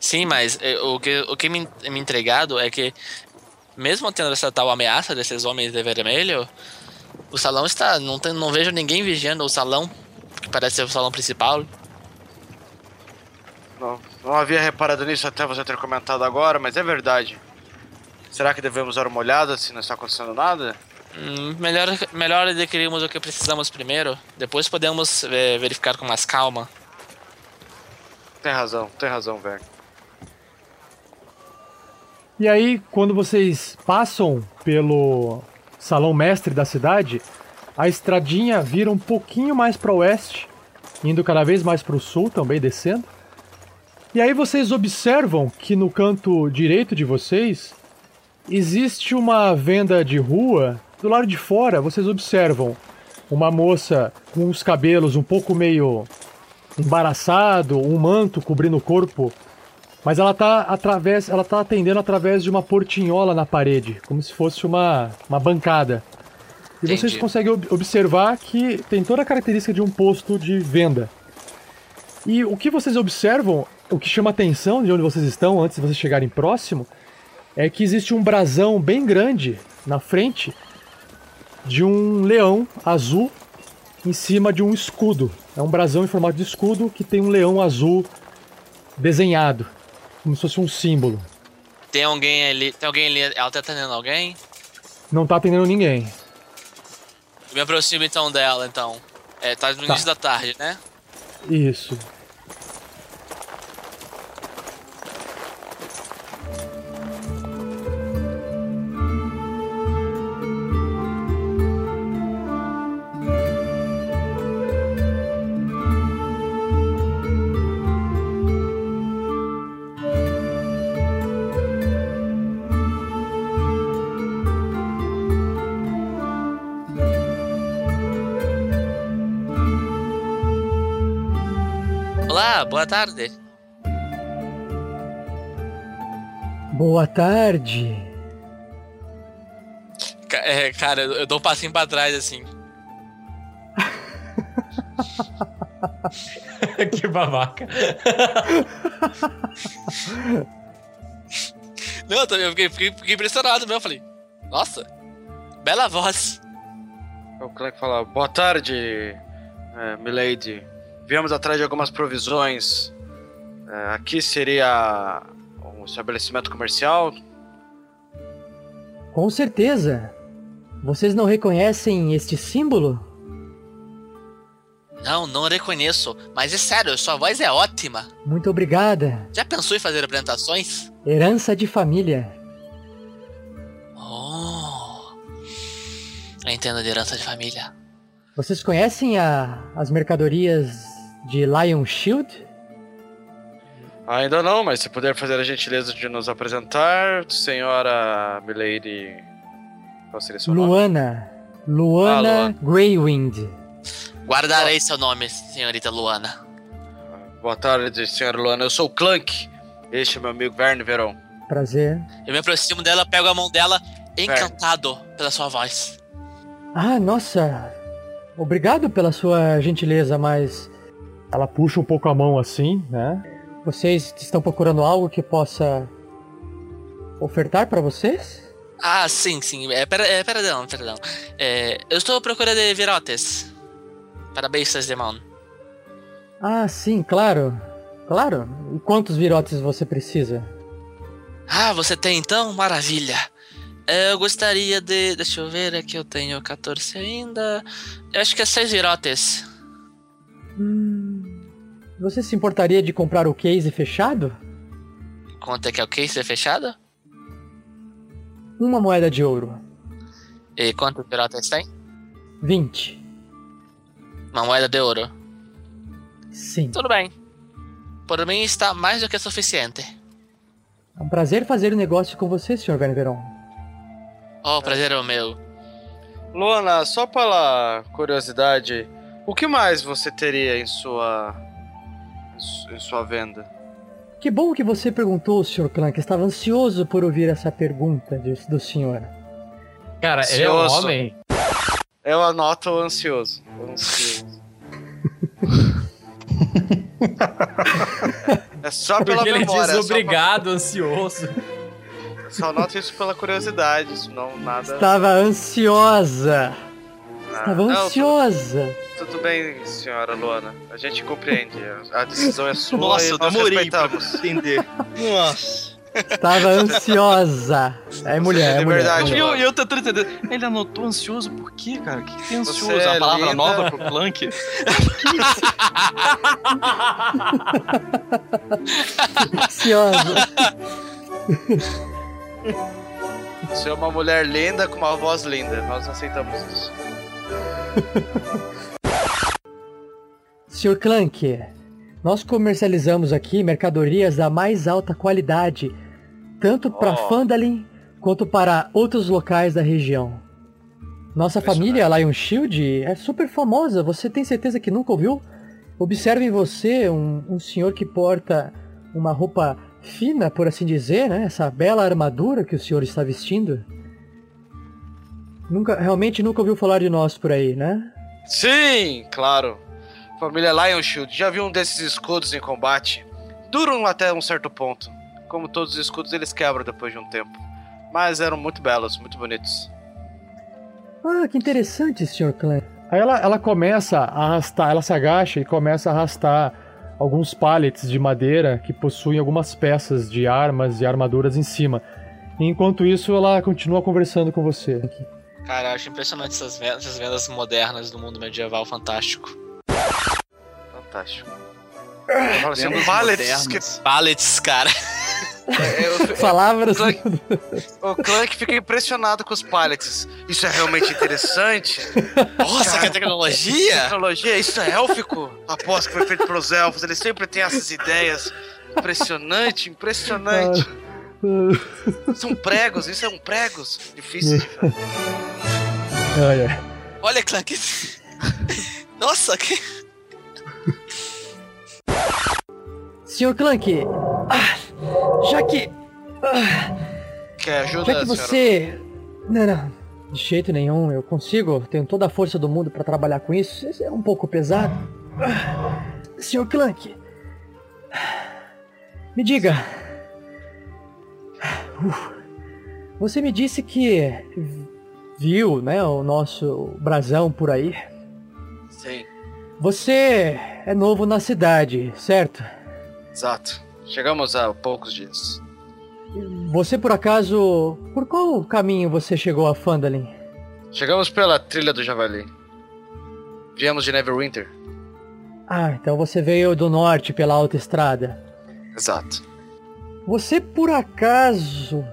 Sim, mas eh, o que, o que me, me entregado é que, mesmo tendo essa tal ameaça desses homens de vermelho, o salão está. Não, tem, não vejo ninguém vigiando o salão, que parece ser o salão principal. Não, não havia reparado nisso até você ter comentado agora, mas é verdade. Será que devemos dar uma olhada se não está acontecendo nada? Hum, melhor, melhor adquirirmos o que precisamos primeiro, depois podemos eh, verificar com mais calma. Tem razão, tem razão, Vern. E aí, quando vocês passam pelo salão mestre da cidade, a estradinha vira um pouquinho mais para oeste, indo cada vez mais para o sul, também descendo. E aí vocês observam que no canto direito de vocês existe uma venda de rua. Do lado de fora, vocês observam uma moça com os cabelos um pouco meio embaraçado, um manto cobrindo o corpo mas ela tá através, ela tá atendendo através de uma portinhola na parede, como se fosse uma, uma bancada. E vocês Entendi. conseguem ob- observar que tem toda a característica de um posto de venda. E o que vocês observam, o que chama atenção de onde vocês estão antes de vocês chegarem próximo, é que existe um brasão bem grande na frente de um leão azul em cima de um escudo. É um brasão em formato de escudo que tem um leão azul desenhado, como se fosse um símbolo. Tem alguém ali. Tem alguém ali. Ela tá atendendo alguém? Não tá atendendo ninguém. Eu me aproximo então dela, então. É, tá no Tá. início da tarde, né? Isso. Olá, boa tarde. Boa tarde. É, cara, eu eu dou um passinho pra trás assim. que babaca. Não, eu também fiquei, fiquei, fiquei impressionado mesmo. Eu falei, nossa, bela voz. O Clank fala, boa tarde, é, milady. Viemos atrás de algumas provisões. É, aqui seria um estabelecimento comercial. Com certeza. Vocês não reconhecem este símbolo? Não, não reconheço. Mas é sério, sua voz é ótima. Muito obrigada. Já pensou em fazer apresentações? Herança de família. Oh. Eu entendo de herança de família. Vocês conhecem a, as mercadorias de Lion Shield? Ainda não, mas se puder fazer a gentileza de nos apresentar, senhora Milady. Qual seria seu nome? Luana. Luana Ah, Greywind. Guardarei seu nome, senhorita Luana. Boa tarde, senhora Luana. Eu sou o Clank. Este é meu amigo Verne Verão. Prazer. Eu me aproximo dela, pego a mão dela, encantado pela sua voz. Ah, nossa. Obrigado pela sua gentileza, mas Ela puxa um pouco a mão assim, né? vocês estão procurando algo que possa ofertar pra vocês? Ah, sim, sim. É, pera, é, perdão, perdão. É, eu estou à procura de virotes. Para bestas de mão. Ah, sim, claro. Claro. E quantos virotes você precisa? Ah, você tem então? Maravilha. Eu gostaria de. Deixa eu ver, aqui eu tenho 14 ainda. Eu acho que é 6 virotes. Hum, você se importaria de comprar o case fechado? Quanto é que é o case é fechado? Uma moeda de ouro. E quantos virotes tem? 20. Uma moeda de ouro. Sim. Tudo bem. Por mim está mais do que suficiente. É um prazer fazer negócio com você, Sr. Verneveron. Oh, o prazer é o meu. Luana, só pela curiosidade, o que mais você teria em sua. Em su- em sua venda? Que bom que você perguntou, Sr. Clank. Estava ansioso por ouvir essa pergunta de- do senhor. Cara, ele é um Ansioso. homem. Eu anoto ansioso. ansioso. é só pela Porque ele memória. diz é obrigado, ansioso. Só anoto isso pela curiosidade, isso não nada. Estava ansiosa. Estava Ah, Não, ansiosa. Tudo, tudo bem, senhora Luana. A gente compreende. A decisão é sua Nossa, e eu nós demorei pra respeitamos. entender. Nossa. Estava ansiosa. É mulher, é de mulher. verdade, E mulher. eu, eu tentando entender. Ele anotou ansioso por quê, cara? O que, que tem ansioso? Você É uma é palavra linda. nova pro Clank? Ansiosa. Você é uma mulher linda com uma voz linda. Nós aceitamos isso. Sr. Clank, nós comercializamos aqui mercadorias da mais alta qualidade, tanto para Oh. Phandalin quanto para outros locais da região. Nossa família Lion Shield é super famosa, você tem certeza que nunca ouviu? Observe em você um, um senhor que porta uma roupa fina, por assim dizer, né? Essa bela armadura que o senhor está vestindo. Nunca, realmente nunca ouviu falar de nós por aí, né? Sim, claro. Família Lion Shield. Já viu um desses escudos em combate? Duram até um certo ponto. Como todos os escudos, eles quebram depois de um tempo. Mas eram muito belos, muito bonitos. Ah, que interessante, Sr. Clank. Aí ela, ela começa a arrastar, ela se agacha e começa a arrastar alguns pallets de madeira que possuem algumas peças de armas e armaduras em cima. E enquanto isso, ela continua conversando com você. Cara, eu acho impressionante essas vendas, essas vendas modernas do mundo medieval fantástico. Fantástico. Eu falo assim, pallets que. Pallets, cara. É, eu- Palavras. o Clank fica impressionado com os pallets. Isso é realmente interessante. Nossa, que tecnologia! Tecnologia, isso é élfico? Aposto que foi feito pelos elfos. Eles sempre têm essas ideias. Impressionante, impressionante. São pregos, isso é um pregos. Difícil de fazer. Ai, ai. Olha, Clank. Nossa, que. Sr. Clank, ah, já que. ah, Quer ajuda, já que senhora? você. Não, não. De jeito nenhum, eu consigo. Tenho toda a força do mundo pra trabalhar com isso. Isso é um pouco pesado. Ah, Sr. Clank. Me diga. Você me disse que viu, né, o nosso brasão por aí. Sim, Você é novo na cidade, certo? exato. Chegamos há poucos dias. Você por acaso. Por qual caminho você chegou a Phandalin? Chegamos pela trilha do Javali. Viemos de Neverwinter. Ah, então você veio do norte pela autoestrada. Exato. Você por acaso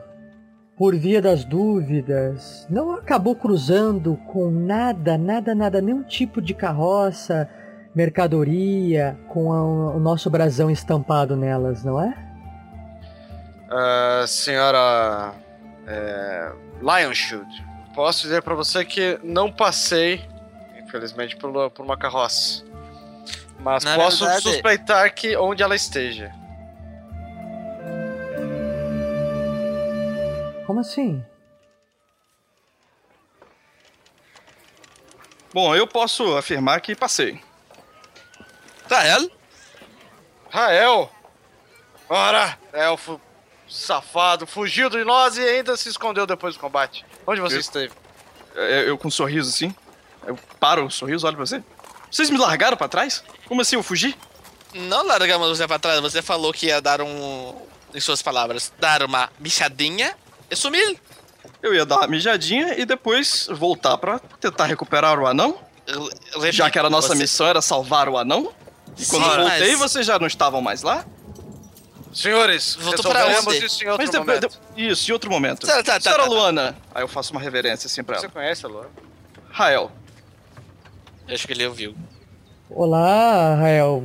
por via das dúvidas, não acabou cruzando com nada, nada, nada, nenhum tipo de carroça, mercadoria com a- o nosso brasão estampado nelas, não é? Ah, senhora é, Lionshoot, posso dizer pra você que não passei, infelizmente, por, por uma carroça. Mas Na posso verdade- suspeitar que onde ela esteja. Como assim? Bom, eu posso afirmar que passei. Rael? Rael! Ora, elfo safado, fugiu de nós e ainda se escondeu depois do combate. Onde você Eu- esteve? É, Eu com um sorriso assim. Eu paro o sorriso, olho pra você. Vocês me largaram pra trás? Como assim eu fugi? Não largamos você pra trás, você falou que ia dar um. Em suas palavras, dar uma michadinha e sumir. Eu ia dar uma mijadinha e depois voltar pra tentar recuperar o anão. Repito, Já que era a nossa você- missão era salvar o anão. E quando Sim, eu voltei, mas- vocês já não estavam mais lá? Senhores, Voltou pra resolveremos isso em outro Mas depois, momento. de- isso, em outro momento. Tá, tá, tá, Senhora tá, tá. Luana. Aí eu faço uma reverência assim pra Você ela. conhece a Luana? Rael, Eu acho que ele ouviu. Olá, Rael.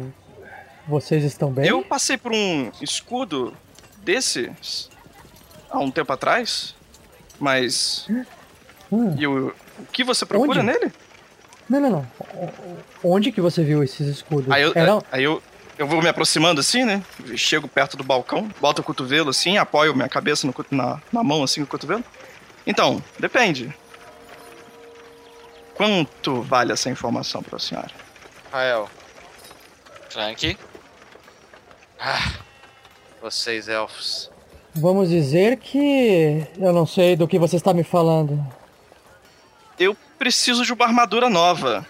Vocês estão bem? eu passei por um escudo desses há um tempo atrás, mas. Hum. E o, o que você procura Onde? nele? Não, não, não. Onde que você viu esses escudos? Aí eu, Eram- aí eu, eu vou me aproximando assim, né? Chego perto do balcão, boto o cotovelo assim, apoio minha cabeça no, na, na mão assim, o cotovelo. Então, depende. Quanto vale essa informação pra senhora? Rael, Frank? ah, vocês elfos. Vamos dizer que eu não sei do que você está me falando. Eu preciso de uma armadura nova.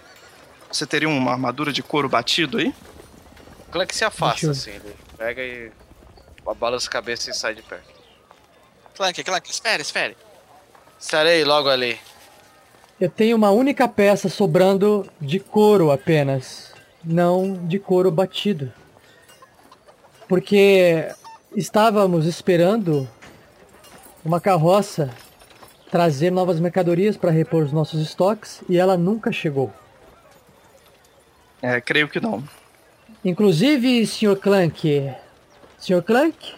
Você teria uma armadura de couro batido aí? O Clank se afasta, assim. Ele pega e balança a cabeça e sai de perto. Clank, Clank, espere, espere. Estarei logo ali. Eu tenho uma única peça sobrando de couro apenas, não de couro batido. Porque estávamos esperando uma carroça trazer novas mercadorias para repor os nossos estoques e ela nunca chegou. É, creio que não. Inclusive, Sr. Clank. Sr. Clank?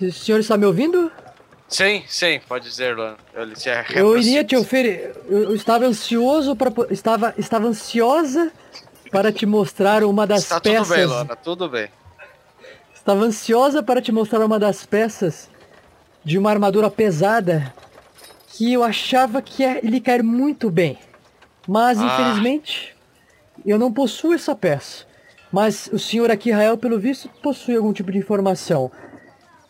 O senhor está me ouvindo? Sim, sim, pode dizer, Luana. Ele se Eu iria te oferecer. Eu eu estava ansioso para. Estava, estava ansiosa para te mostrar uma das Tá peças. tudo bem, Luana, tudo bem. Estava ansiosa para te mostrar uma das peças de uma armadura pesada que eu achava que ia lhe cair muito bem. Mas Ah. infelizmente eu não possuo essa peça. Mas o senhor aqui, Rael, pelo visto, possui algum tipo de informação.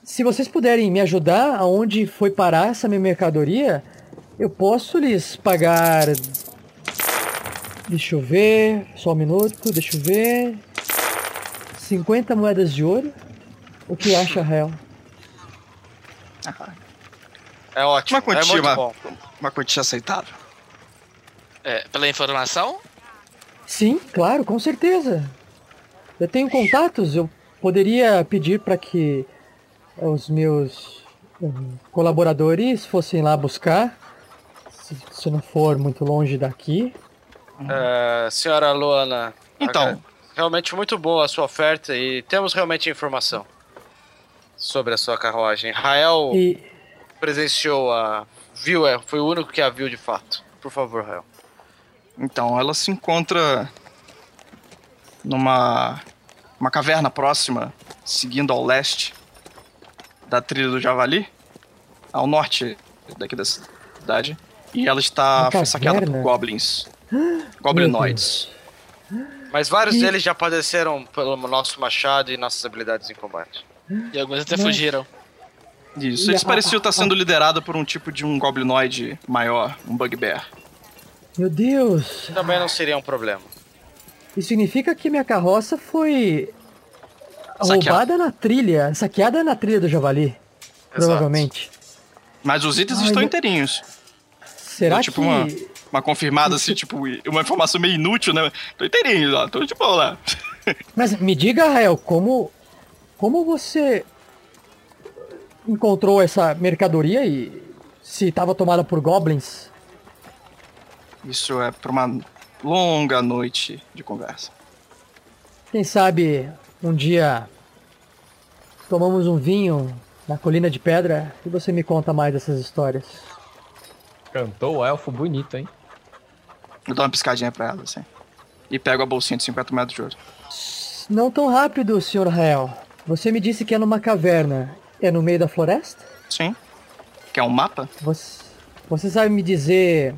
Se vocês puderem me ajudar aonde foi parar essa minha mercadoria, eu posso lhes pagar. Deixa eu ver, só um minuto, deixa eu ver. 50 moedas de ouro. O que acha, Rael? É ótimo, Uma quantia, é muito uma, bom. uma quantia aceitável. É, pela informação, Sim, claro, com certeza. Eu tenho contatos, eu poderia pedir para que os meus hum, colaboradores fossem lá buscar, se, se não for muito longe daqui. É, senhora Luana, Então. Realmente muito boa a sua oferta e temos realmente informação sobre a sua carruagem. Rael E presenciou a. viu, é, foi o único que a viu de fato. Por favor, Rael. Então, ela se encontra numa uma caverna próxima, seguindo ao leste da trilha do Javali, ao norte daqui da cidade. E ela está foi saqueada por goblins. Goblinoids. Mas vários E- deles já padeceram pelo nosso machado e nossas habilidades em combate. e alguns até fugiram. Isso, eles pareciam estar sendo liderados por um tipo de um goblinoide maior, um bugbear. meu Deus, Também não seria um problema. isso significa que minha carroça foi Saqueada. roubada na trilha, saqueada na trilha do Javali, provavelmente. Mas os itens Ai, estão inteirinhos. Será Deu, tipo, que uma- Uma confirmada, assim, tipo, uma informação meio inútil, né? Tô inteirinho lá, tô de boa lá. Mas me diga, Rael, como como você encontrou essa mercadoria e se estava tomada por goblins? Isso é para uma longa noite de conversa. Quem sabe um dia tomamos um vinho na colina de pedra e você me conta mais dessas histórias. Cantou o elfo bonito, hein? Eu dou uma piscadinha pra ela, assim. E pego a bolsinha de 50 metros de ouro. Não tão rápido, Sr. Rael. Você me disse que é numa caverna. É no meio da floresta? Sim. Quer um mapa? Você, você sabe me dizer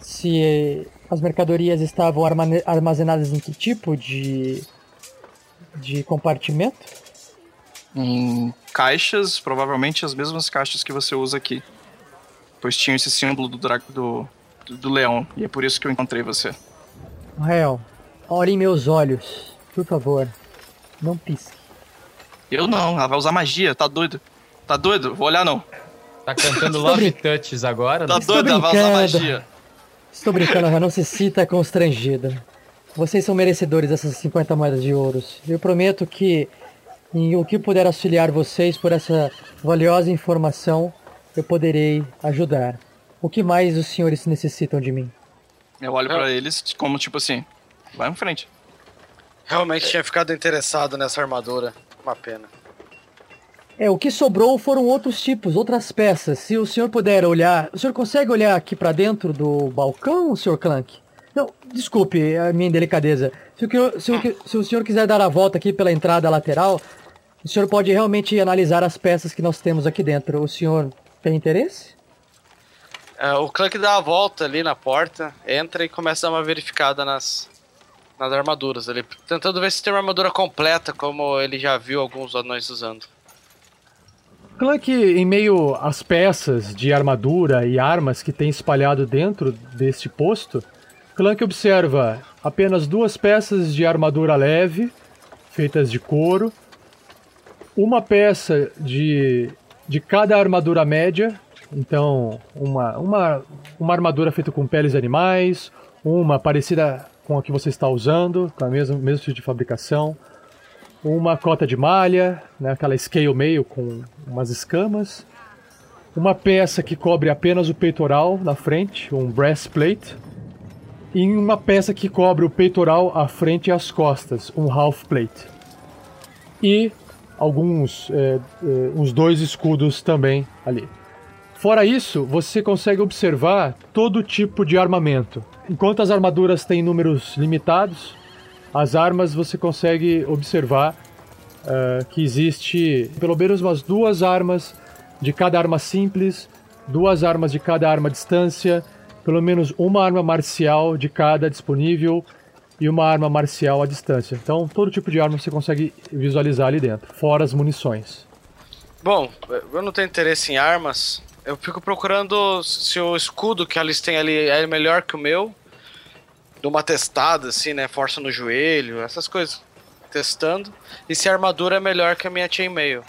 se as mercadorias estavam armazenadas em que tipo de de compartimento? Em caixas, provavelmente as mesmas caixas que você usa aqui. Pois tinha esse símbolo do, dra- do, do, do leão. E é por isso que eu encontrei você. Rael, olhe em meus olhos, por favor. Não pisque. Eu não, ela vai usar magia, tá doido? Tá doido? Vou olhar não. Tá cantando Love brin- Touches agora? Tá né? Doido? Ela vai usar magia. Estou brincando, Rael, não se sinta constrangido. Vocês são merecedores dessas 50 moedas de ouros. Eu prometo que em o que puder auxiliar vocês por essa valiosa informação, eu poderei ajudar. O que mais os senhores necessitam de mim? Eu olho pra eles como tipo assim, vai em frente. Realmente tinha ficado interessado nessa armadura. Uma pena. É, o que sobrou foram outros tipos, outras peças. Se o senhor puder olhar, o senhor consegue olhar aqui pra dentro do balcão, Sr. Clank? Não, desculpe a minha indelicadeza. Se o, se o se o senhor quiser dar a volta aqui pela entrada lateral, o senhor pode realmente analisar as peças que nós temos aqui dentro. O senhor tem interesse? É, o Clank dá a volta ali na porta, entra e começa a dar uma verificada nas, nas armaduras ali. Tentando ver se tem uma armadura completa, como ele já viu alguns anões usando. Clank, em meio às peças de armadura e armas que tem espalhado dentro deste posto, Clank observa apenas duas peças de armadura leve, feitas de couro, uma peça de, de cada armadura média, então uma, uma, uma armadura feita com peles de animais, uma parecida com a que você está usando, com a mesma mesmo tipo de fabricação, uma cota de malha, né, aquela scale meio com umas escamas, uma peça que cobre apenas o peitoral na frente, um breastplate, e uma peça que cobre o peitoral à frente e as costas, um half plate. E alguns, é, é, uns dois escudos também ali. Fora isso, você consegue observar todo tipo de armamento. Enquanto as armaduras têm números limitados, as armas você consegue observar ah, que existe pelo menos umas duas armas de cada arma simples, duas armas de cada arma à distância, pelo menos uma arma marcial de cada disponível e uma arma marcial à distância. Então, todo tipo de arma você consegue visualizar ali dentro, fora as munições. Bom, eu não tenho interesse em armas. Eu fico procurando se o escudo que eles têm ali é melhor que o meu. Dou uma testada, assim, né? Força no joelho, essas coisas. Testando. E se a armadura é melhor que a minha chainmail.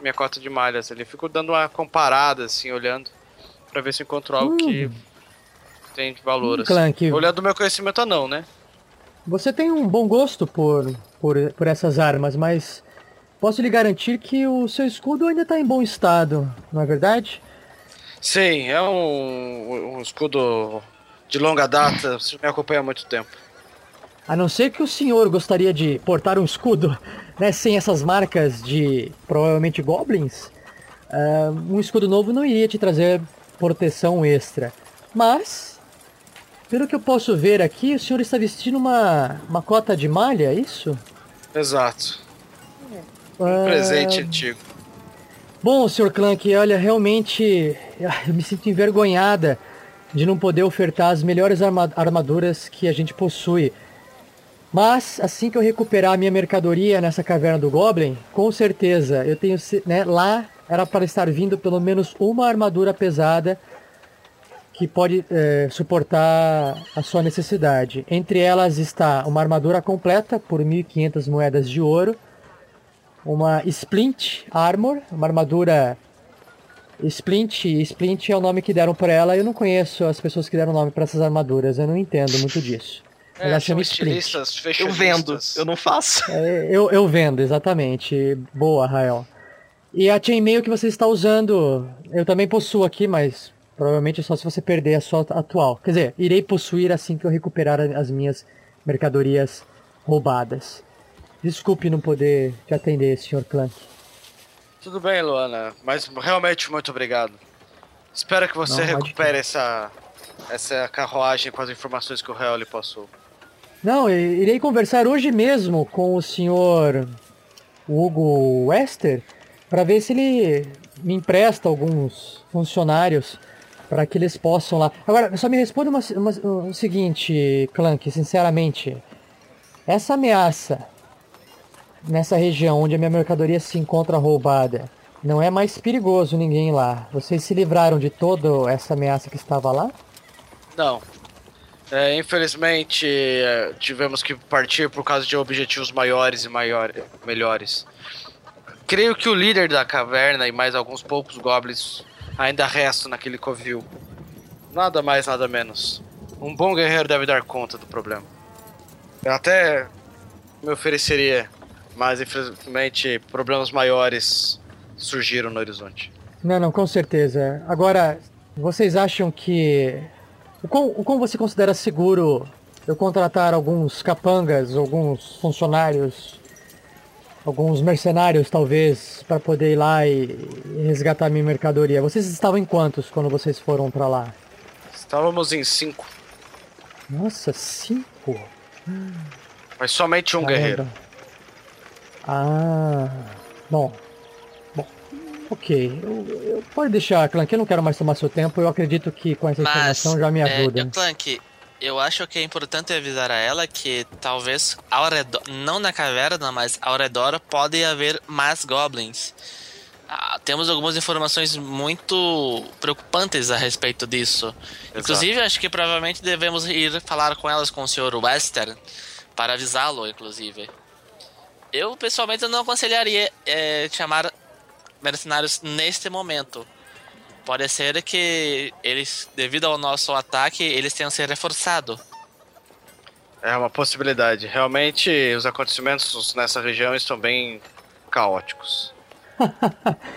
Minha cota de malhas ali. Fico dando uma comparada, assim, olhando. Pra ver se encontro algo que tem de valor, Hum, assim. Olhando o meu conhecimento não, né? Você tem um bom gosto por, por, por essas armas, mas posso lhe garantir que o seu escudo ainda está em bom estado, não é verdade? Sim, é um, um escudo de longa data. Você me acompanha há muito tempo. A não ser que o senhor gostaria de portar um escudo, né, sem essas marcas de provavelmente goblins, ah, um escudo novo não iria te trazer proteção extra. Mas, pelo que eu posso ver aqui, o senhor está vestindo uma, uma cota de malha, é isso? Exato. Um Ah, presente antigo. Bom, Sr. Clank, olha, realmente eu me sinto envergonhada de não poder ofertar as melhores arma- armaduras que a gente possui. Mas assim que eu recuperar a minha mercadoria nessa caverna do Goblin, com certeza eu tenho, né, lá era para estar vindo pelo menos uma armadura pesada que pode eh, suportar a sua necessidade. Entre elas está uma armadura completa por 1.500 moedas de ouro, uma Splint Armor, uma armadura Splint, Splint é o nome que deram para ela. Eu não conheço as pessoas que deram nome para essas armaduras, eu não entendo muito disso. É, ela são chama Splint. Eu vendo, eu não faço. É, eu, eu vendo, exatamente. Boa, Rael. E a chainmail que você está usando, eu também possuo aqui, mas provavelmente é só se você perder a sua atual. Quer dizer, irei possuir assim que eu recuperar as minhas mercadorias roubadas. Desculpe não poder te atender, Sr. Clank. Tudo bem, Luana, mas realmente muito obrigado. Espero que você Não, recupere essa, essa carruagem com as informações que o Real lhe passou. Não, irei conversar hoje mesmo com o Sr. Hugo Wester para ver se ele me empresta alguns funcionários para que eles possam lá. Agora, só me responda uma, uma- o seguinte, Clank, sinceramente. Essa ameaça nessa região onde a minha mercadoria se encontra roubada, não é mais perigoso ninguém lá. Vocês se livraram de toda essa ameaça que estava lá? Não. É, infelizmente, é, tivemos que partir por causa de objetivos maiores e maiores, melhores. Creio que o líder da caverna e mais alguns poucos goblins ainda restam naquele covil. Nada mais, nada menos. Um bom guerreiro deve dar conta do problema. Eu até me ofereceria, mas infelizmente problemas maiores surgiram no horizonte. Não, não, com certeza. Agora, vocês acham que. O quão, o quão você considera seguro eu contratar alguns capangas, alguns funcionários, alguns mercenários, talvez, para poder ir lá e, resgatar minha mercadoria? Vocês estavam em quantos quando vocês foram para lá? Estávamos em cinco, Nossa, cinco? mas somente um Caramba. guerreiro. Ah, bom. Bom, ok. Eu, eu- pode deixar, Clank, eu não quero mais tomar seu tempo. Eu acredito que com essa Mas, informação já me é, ajuda. eu, Clank, eu acho que é importante avisar a ela que talvez ao redor, não na caverna, mas ao redor pode haver mais goblins. Ah, temos algumas informações muito preocupantes a respeito disso. Inclusive, acho que provavelmente devemos ir falar com elas com o Sr. Wester para avisá-lo, inclusive. Eu pessoalmente não aconselharia eh, chamar mercenários neste momento. Pode ser que eles, devido ao nosso ataque, eles tenham se reforçado. É uma possibilidade. Realmente, os acontecimentos nessa região estão bem caóticos.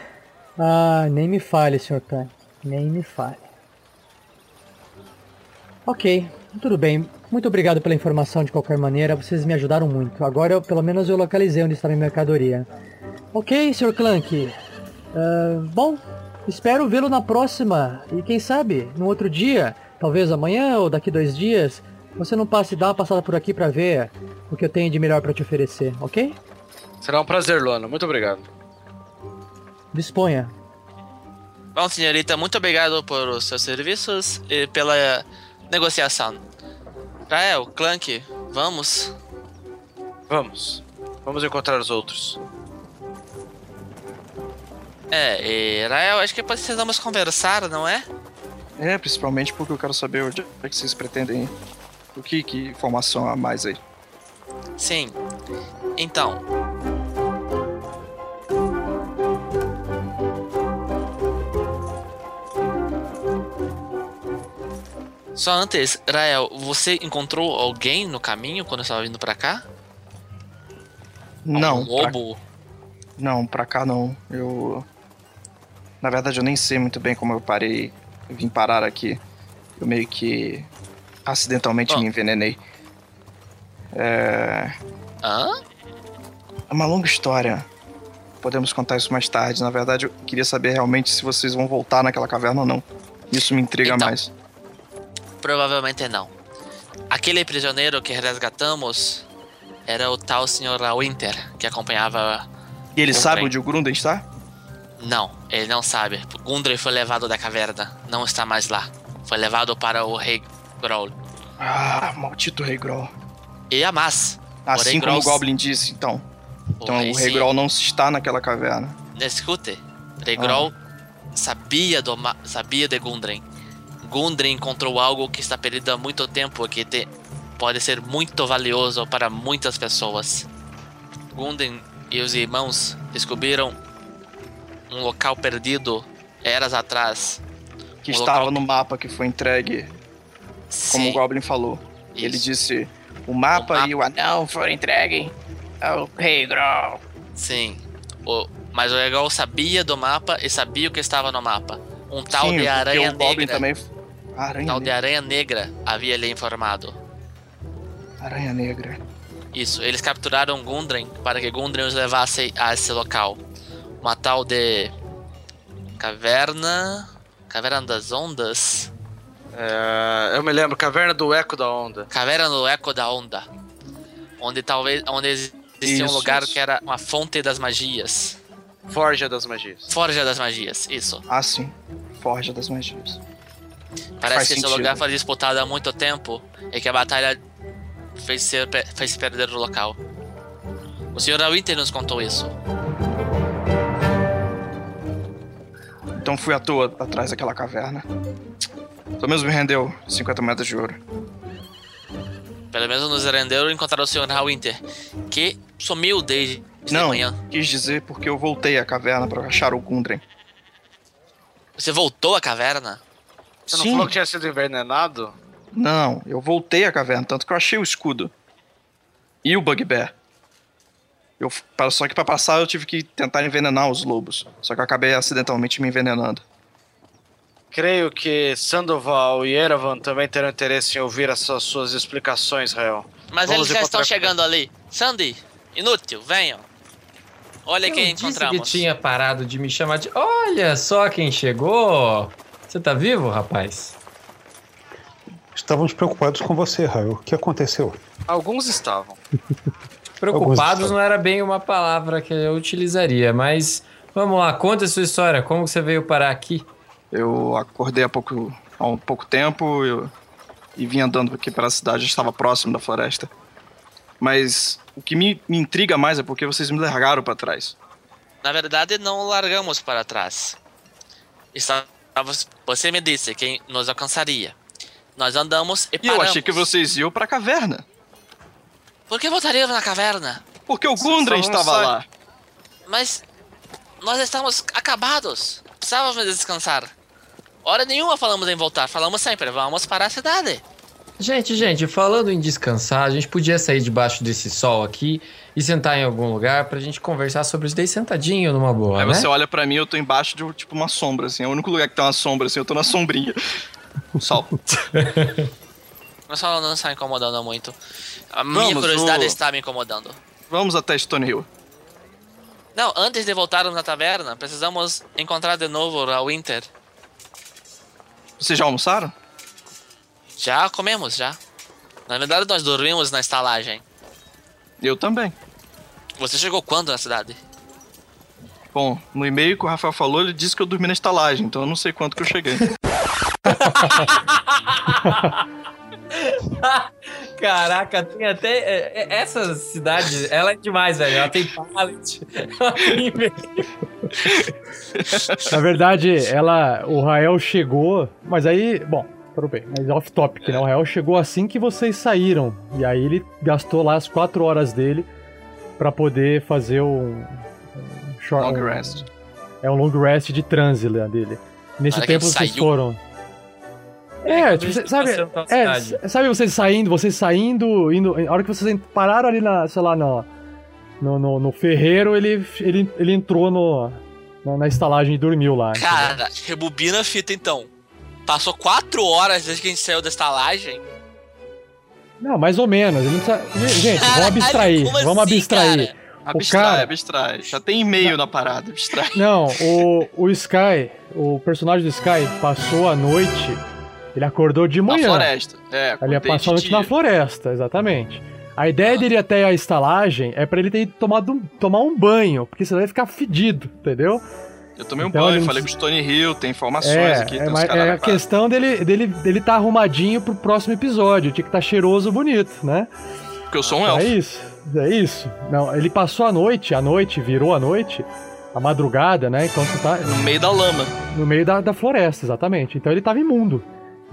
Ah, nem me fale, Sr. Khan. Nem me fale. Ok, tudo bem. Muito obrigado pela informação de qualquer maneira. Vocês me ajudaram muito. Agora, eu, pelo menos, eu localizei onde está minha mercadoria. Ok, Sr. Clank. Ah, bom, espero vê-lo na próxima. E quem sabe, no outro dia, talvez amanhã ou daqui dois dias, você não passe e dá uma passada por aqui para ver o que eu tenho de melhor para te oferecer, ok? Será um prazer, Luana. Muito obrigado. Disponha. Bom, senhorita, muito obrigado por os seus serviços e pela negociação. Rael, Clank, vamos. Vamos. Vamos encontrar os outros. É, e Rael, acho que precisamos conversar, não é? É, principalmente porque eu quero saber onde é que vocês pretendem ir. O que, que informação a mais aí? Sim. Então. Só antes, Rael, você encontrou alguém no caminho quando estava vindo pra cá? Não, pra, lobo? não, pra cá não. Eu. Na verdade, eu nem sei muito bem como eu parei. Eu vim parar aqui. Eu meio que. acidentalmente Ah. me envenenei. É. Hã? É uma longa história. Podemos contar isso mais tarde. Na verdade, eu queria saber realmente se vocês vão voltar naquela caverna ou não. Isso me intriga Então. mais. Provavelmente não. Aquele prisioneiro que resgatamos era o tal Sr. Winter, que acompanhava. E ele o sabe trem. onde o Grunden está? Não, ele não sabe. Gundry foi levado da caverna. Não está mais lá. Foi levado para o Rei Growl. Ah, maldito Rei Groll. E a Mas. Assim como o Groll- Goblin disse, então. Então Rei o Rei. Groll não está naquela caverna. Escute, Rei Ah. Growl sabia, do sabia de Gundren. Gundren encontrou algo que está perdido há muito tempo e que te- pode ser muito valioso para muitas pessoas. Gundren e os irmãos descobriram um local perdido eras atrás. Que Um estava local no mapa que foi entregue, como Sim, o Goblin falou. E ele isso. disse: o mapa, O mapa- e o anão foram entregues ao Rei Groll. Sim. O Mas o Egol sabia do mapa e sabia o que estava no mapa. Um tal Sim, de aranha o Goblin negra. também. Aranha, tal de aranha negra havia lhe informado. aranha negra. Isso, eles capturaram Gundren para que Gundren os levasse a esse local. Uma tal de. Caverna. Caverna das Ondas? É, eu me lembro, Caverna do Eco da Onda. Caverna do Eco da Onda. Onde talvez. Onde existia um Isso, lugar isso. que era uma fonte das magias. Forja das Magias. Forja das Magias, isso. Ah, sim. Forja das magias. Parece Faz que esse lugar foi disputado há muito tempo e que a batalha fez, ser, fez se perder o local. O Sr. Winter nos contou isso. Então fui à toa atrás daquela caverna. Pelo menos me rendeu 50 metros de ouro. Pelo menos nos renderam encontrar o Sr. Winter, que sumiu desde de Não, manhã. quis dizer porque eu voltei à caverna para achar o Gundren. Você voltou à caverna? Você não Sim. falou que tinha sido envenenado? Não, eu voltei à caverna, tanto que eu achei o escudo. E o Bugbear. Eu, para- só que para passar eu tive que tentar envenenar os lobos. Só que eu acabei acidentalmente me envenenando. Creio que Sandoval e Erevan também terão interesse em ouvir essas suas explicações, Rael. Mas Vamos eles já estão chegando ali. Sandy, inútil, venham. Olha quem Eu disse encontramos. que tinha parado de me chamar de. Olha só quem chegou! Você tá vivo, rapaz? Estávamos preocupados com você, Raul. O que aconteceu? Alguns estavam. Preocupados Alguns- não era bem uma palavra que eu utilizaria, mas vamos lá, conta a sua história. Como você veio parar aqui? Eu acordei há pouco, há um pouco tempo eu- e vim andando aqui para a cidade, eu estava próximo da floresta. Mas o que me, me intriga mais é porque vocês me largaram para trás. Na verdade, não largamos para trás. Estávamos, você me disse quem nos alcançaria. Nós andamos e E paramos. eu achei que vocês iam para a caverna. Por que voltaríamos na caverna? Porque o Gundren estava sai. lá. Mas nós estamos acabados. Precisávamos descansar. Hora nenhuma falamos em voltar. Falamos sempre, vamos para a cidade. Gente, gente, falando em descansar, a gente podia sair debaixo desse sol aqui e sentar em algum lugar pra gente conversar sobre isso daí sentadinho numa boa, Aí né? você olha pra mim, eu tô embaixo de tipo uma sombra, assim. É o único lugar que tem uma sombra, assim, eu tô na sombrinha. Sol. Mas só não está incomodando muito. A minha Vamos, curiosidade o- está me incomodando. Vamos até Stone Hill. Não, antes de voltarmos na taverna, precisamos encontrar de novo o Winter. Vocês já almoçaram? Já comemos, já. Na verdade, nós dormimos na estalagem. Eu também. Você chegou quando na cidade? Bom, no e-mail que o Rafael falou, ele disse que eu dormi na estalagem, então eu não sei quanto que eu cheguei. Caraca, tem até. é, é, Essa cidade, ela é demais, velho. Ela tem pallet. Ela tem Na verdade, ela, o Rael chegou, mas aí, bom, tudo bem, mas off topic, né? O Rael chegou assim que vocês saíram. E aí ele gastou lá as quatro horas dele pra poder fazer um, um short, Long um- rest. É um long rest de transe lá dele. Nesse tempo vocês saiu. foram. É, tipo, cê- sabe, pela é, sabe vocês saindo, vocês saindo, indo, a hora que vocês pararam ali na, sei lá, no, no, no, no ferreiro, ele, ele, ele entrou no, na, na estalagem e dormiu lá. entendeu? Cara, rebobina a fita então. Passou quatro horas desde que a gente saiu da estalagem. Não, mais ou menos. Precisa... Gente, vamos abstrair, como vamos assim, abstrair. cara? Abstrai, cara- abstrai. Já tem e-mail na parada, abstrai. Não, o, o Sky, o personagem do Sky, passou a noite, ele acordou de Na manhã. floresta. É, Ele ia passar a noite na floresta, exatamente. A ideia dele ir até a estalagem é pra ele ter tomado um, tomar um banho, porque senão ele vai ficar fedido, entendeu? Eu tomei um Então, banho, falei com o Stone Hill, tem informações É, aqui. é, mas caras é a questão dele, dele, dele tá arrumadinho pro próximo episódio. Tinha que estar cheiroso bonito, né? Porque eu sou um É elfo. isso, é isso. Não, ele passou a noite, a noite, virou a noite, a madrugada, né? Enquanto tá No meio da lama. no meio da, da floresta, exatamente. Então ele tava imundo.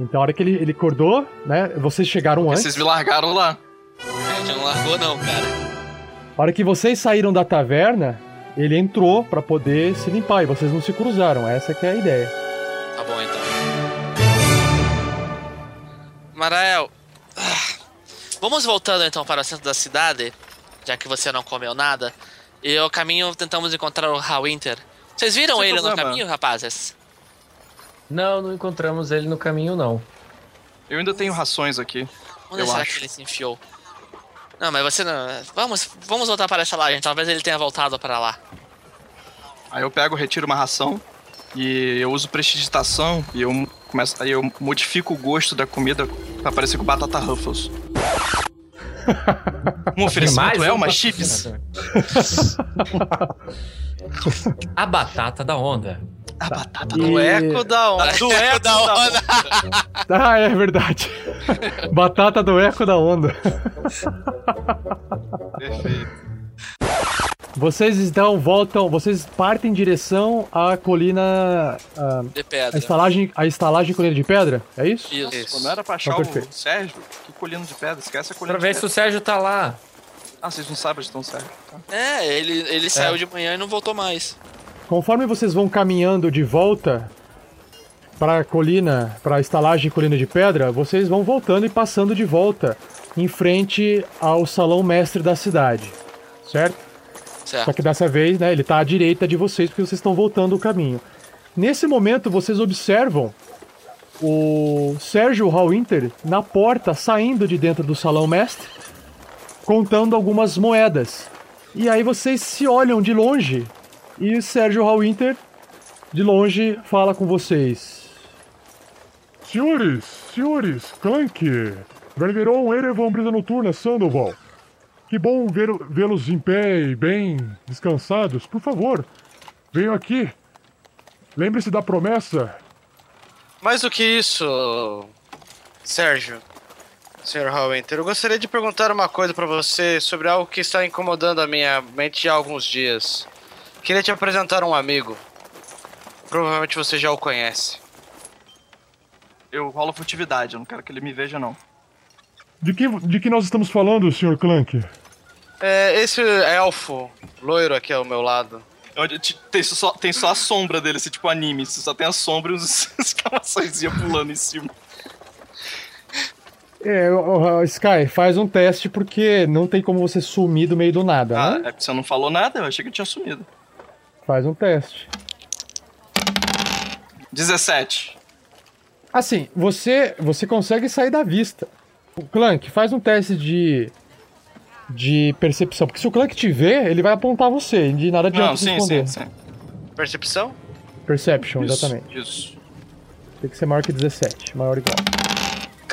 Então a hora que ele, ele acordou, né? Vocês chegaram antes. Vocês me largaram lá. A gente não largou não, cara. A hora que vocês saíram da taverna, ele entrou pra poder se limpar e vocês não se cruzaram. Essa que é a ideia. Tá bom então. Marael, ah, vamos voltando então para o centro da cidade, já que você não comeu nada. E o caminho tentamos encontrar o Hallwinter. Vocês viram Sem ele no problema. caminho, rapazes? Não, não encontramos ele no caminho, não. Eu ainda tenho rações aqui. Onde Eu será acho. que ele se enfiou? Não, mas você não. Vamos, vamos voltar para essa laje. Talvez ele tenha voltado para lá. Aí eu pego, retiro uma ração e eu uso prestidigitação e eu começo, aí eu modifico o gosto da comida pra parecer com batata Ruffles. Um oferecimento é uma chips. A batata da onda. A batata Do E- eco da onda. Do eco da onda. Ah, é verdade. Batata do eco da onda. Perfeito. Vocês então voltam, vocês partem em direção à colina. à- De A pedra. estalagem, a estalagem colina de pedra? É isso? Isso. Pô, não era pra achar Tá o. Sérgio? Que colina de pedra? Esquece a colina Pra de ver se o Sérgio tá lá. Ah, vocês não sabem onde estão o Sérgio. Tá. É, ele, ele saiu de manhã e não voltou mais. Conforme vocês vão caminhando de volta para a colina, para a estalagem colina de pedra, vocês vão voltando e passando de volta em frente ao salão mestre da cidade, certo? Só Certo. que dessa vez, né, ele tá à direita de vocês porque vocês estão voltando o caminho. Nesse momento, vocês observam o Sérgio Hallwinter na porta, saindo de dentro do salão mestre, contando algumas moedas. E aí vocês se olham de longe e Sérgio Hallwinter, de longe, fala com vocês. Senhores, senhores, Clank, Vergeron, Erevan, Brisa Noturna, Sandoval. Que bom vê-los em pé e bem descansados. Por favor, venham aqui. Lembre-se da promessa. Mais do que isso, Sérgio, Sr. Hallwinter, eu gostaria de perguntar uma coisa pra você sobre algo que está incomodando a minha mente há alguns dias. Queria te apresentar um amigo. Provavelmente você já o conhece. Eu rolo furtividade, eu não quero que ele me veja, não. De que, de que nós estamos falando, Sr. Clank? É, esse elfo loiro aqui ao meu lado. Onde te- tem só, tem só a sombra dele, esse tipo anime. Você só tem a sombra e os exclamações pulando em cima. É, o- o- Sky, faz um teste porque não tem como você sumir do meio do nada, Ah, né? é porque você não falou nada, eu achei que eu tinha sumido. Faz um teste. 17. Assim, você você consegue sair da vista. O Clank, faz um teste de de percepção, porque se o Clank te ver, ele vai apontar você, e de nada adianta Não, você sim, esconder. sim, sim. Percepção? Perception, Isso, exatamente. Isso. Tem que ser maior que 17, maior ou igual.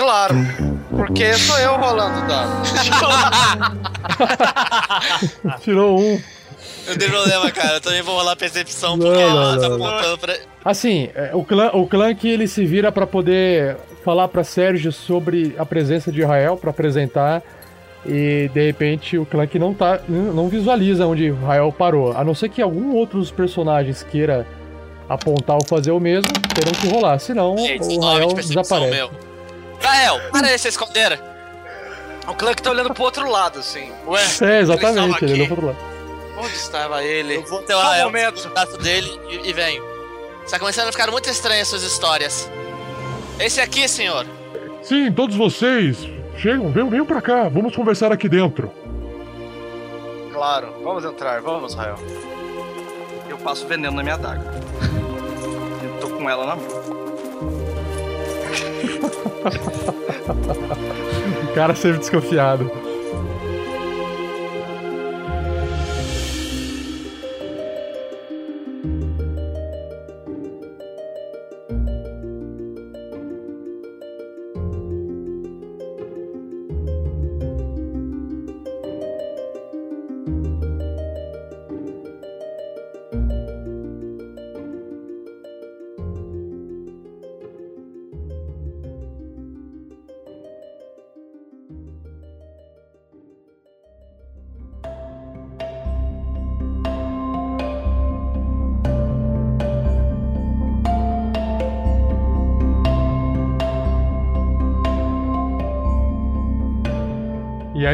Claro, porque sou eu rolando o dado. Tirou um. Não tem problema, cara. Eu também vou rolar percepção Não, porque não, ela tá apontando pra. Assim, é, o clã, o clã que ele se vira pra poder falar pra Sérgio sobre a presença de Israel, pra apresentar, e de repente o clã que não tá, não visualiza onde Israel parou, a não ser que algum outro dos personagens queira apontar ou fazer o mesmo, terão que rolar, senão Gente, o 19 Israel de percepção, desaparece. meu. Rael, para aí, se esconder. O Clank tá olhando pro outro lado, assim. Ué, É, exatamente, ele ele olhou pro outro lado. Onde estava ele? Eu vou ter o Só um Rael momento. braço dele e, e venho. Está começando a ficar muito estranhas suas histórias. Esse aqui, senhor. Sim, todos vocês. Chegam, venham, venham pra cá. Vamos conversar aqui dentro. Claro, vamos entrar, vamos, Rael. Eu passo veneno na minha adaga. Eu tô com ela na mão. O cara sempre desconfiado.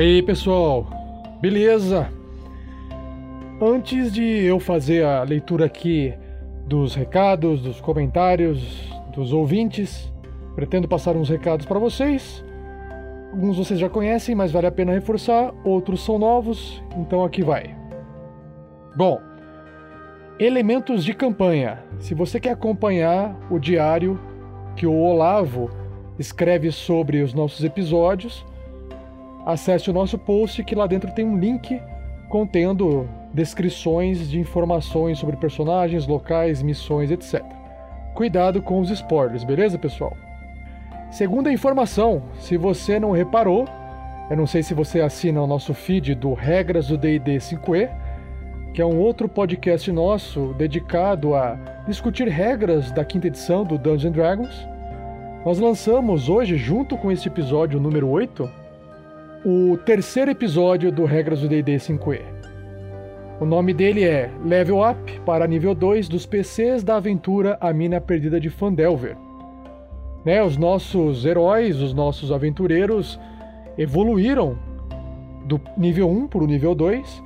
Aí, pessoal? Beleza? Antes de eu fazer a leitura aqui dos recados, dos comentários, dos ouvintes, pretendo passar uns recados para vocês. Alguns vocês já conhecem, mas vale a pena reforçar, outros são novos, então aqui vai. Bom, elementos de campanha. Se você quer acompanhar o diário que o Olavo escreve sobre os nossos episódios, acesse o nosso post que lá dentro tem um link contendo descrições de informações sobre personagens, locais, missões, etc. Cuidado com os spoilers, beleza, pessoal? Segunda informação, se você não reparou, eu não sei se você assina o nosso feed do Regras do D&D 5e, que é um outro podcast nosso dedicado a discutir regras da quinta edição do Dungeons Dragons. Nós lançamos hoje, junto com esse episódio número 8, o terceiro episódio do Regras do D&D 5e. O nome dele é Level Up para nível 2 dos PCs da aventura A Mina Perdida de Fandelver. Né, os nossos heróis, os nossos aventureiros evoluíram do nível 1 para o nível 2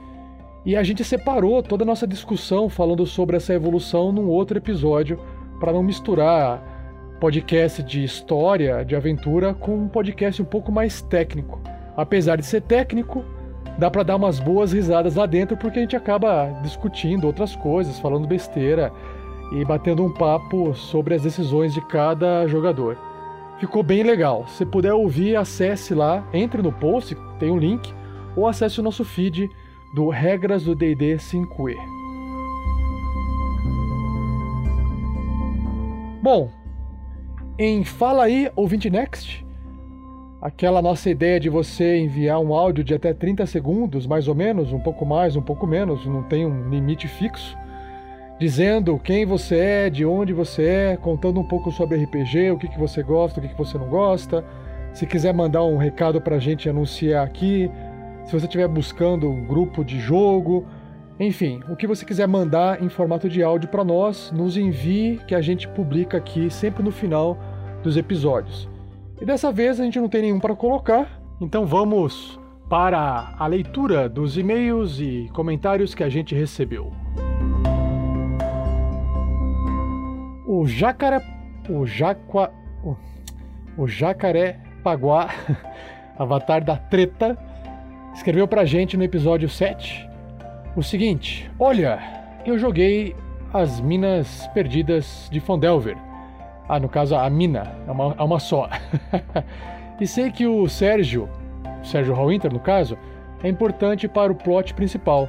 e a gente separou toda a nossa discussão falando sobre essa evolução num outro episódio para não misturar podcast de história, de aventura com um podcast um pouco mais técnico. Apesar de ser técnico, dá para dar umas boas risadas lá dentro porque a gente acaba discutindo outras coisas, falando besteira e batendo um papo sobre as decisões de cada jogador. Ficou bem legal. Se puder ouvir, acesse lá, entre no post, tem um link, ou acesse o nosso feed do Regras do D&D 5e. Bom, em Fala aí, ouvinte Next, aquela nossa ideia de você enviar um áudio de até 30 segundos, mais ou menos, um pouco mais, um pouco menos, não tem um limite fixo, dizendo quem você é, de onde você é, contando um pouco sobre RPG, o que, que você gosta, o que, que você não gosta. Se quiser mandar um recado pra gente anunciar aqui, se você estiver buscando um grupo de jogo, enfim, o que você quiser mandar em formato de áudio para nós, nos envie que a gente publica aqui sempre no final dos episódios. E dessa vez a gente não tem nenhum para colocar, então vamos para a leitura dos e-mails e comentários que a gente recebeu. O jacaré. O jaqua. O, o jacaré paguá, avatar da treta, escreveu pra gente no episódio 7 o seguinte: Olha, eu joguei as Minas Perdidas de Fondelver. Ah, no caso, a mina, é uma, é uma só. e sei que o Sérgio, Sérgio Hallwinter no caso, é importante para o plot principal,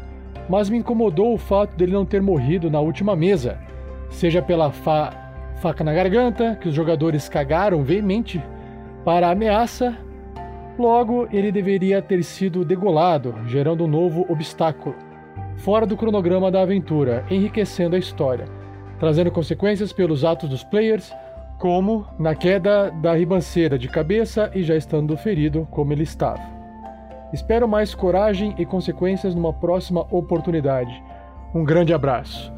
mas me incomodou o fato dele não ter morrido na última mesa seja pela fa faca na garganta, que os jogadores cagaram veemente para a ameaça, logo ele deveria ter sido degolado, gerando um novo obstáculo, fora do cronograma da aventura, enriquecendo a história, trazendo consequências pelos atos dos players, como na queda da ribanceira de cabeça e já estando ferido como ele estava. Espero mais coragem e consequências numa próxima oportunidade. Um grande abraço.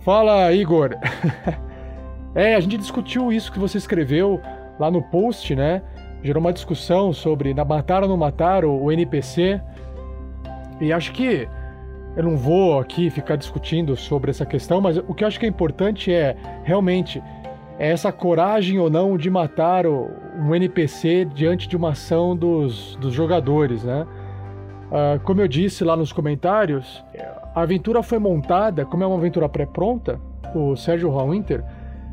Fala, Igor. é, a gente discutiu isso que você escreveu lá no post, né? Gerou uma discussão sobre matar ou não matar o NPC. E acho que eu não vou aqui ficar discutindo sobre essa questão, mas o que eu acho que é importante é realmente é essa coragem ou não de matar um NPC diante de uma ação dos, dos jogadores, né? Uh, como eu disse lá nos comentários, a aventura foi montada, como é uma aventura pré-pronta, o Sérgio Hallwinter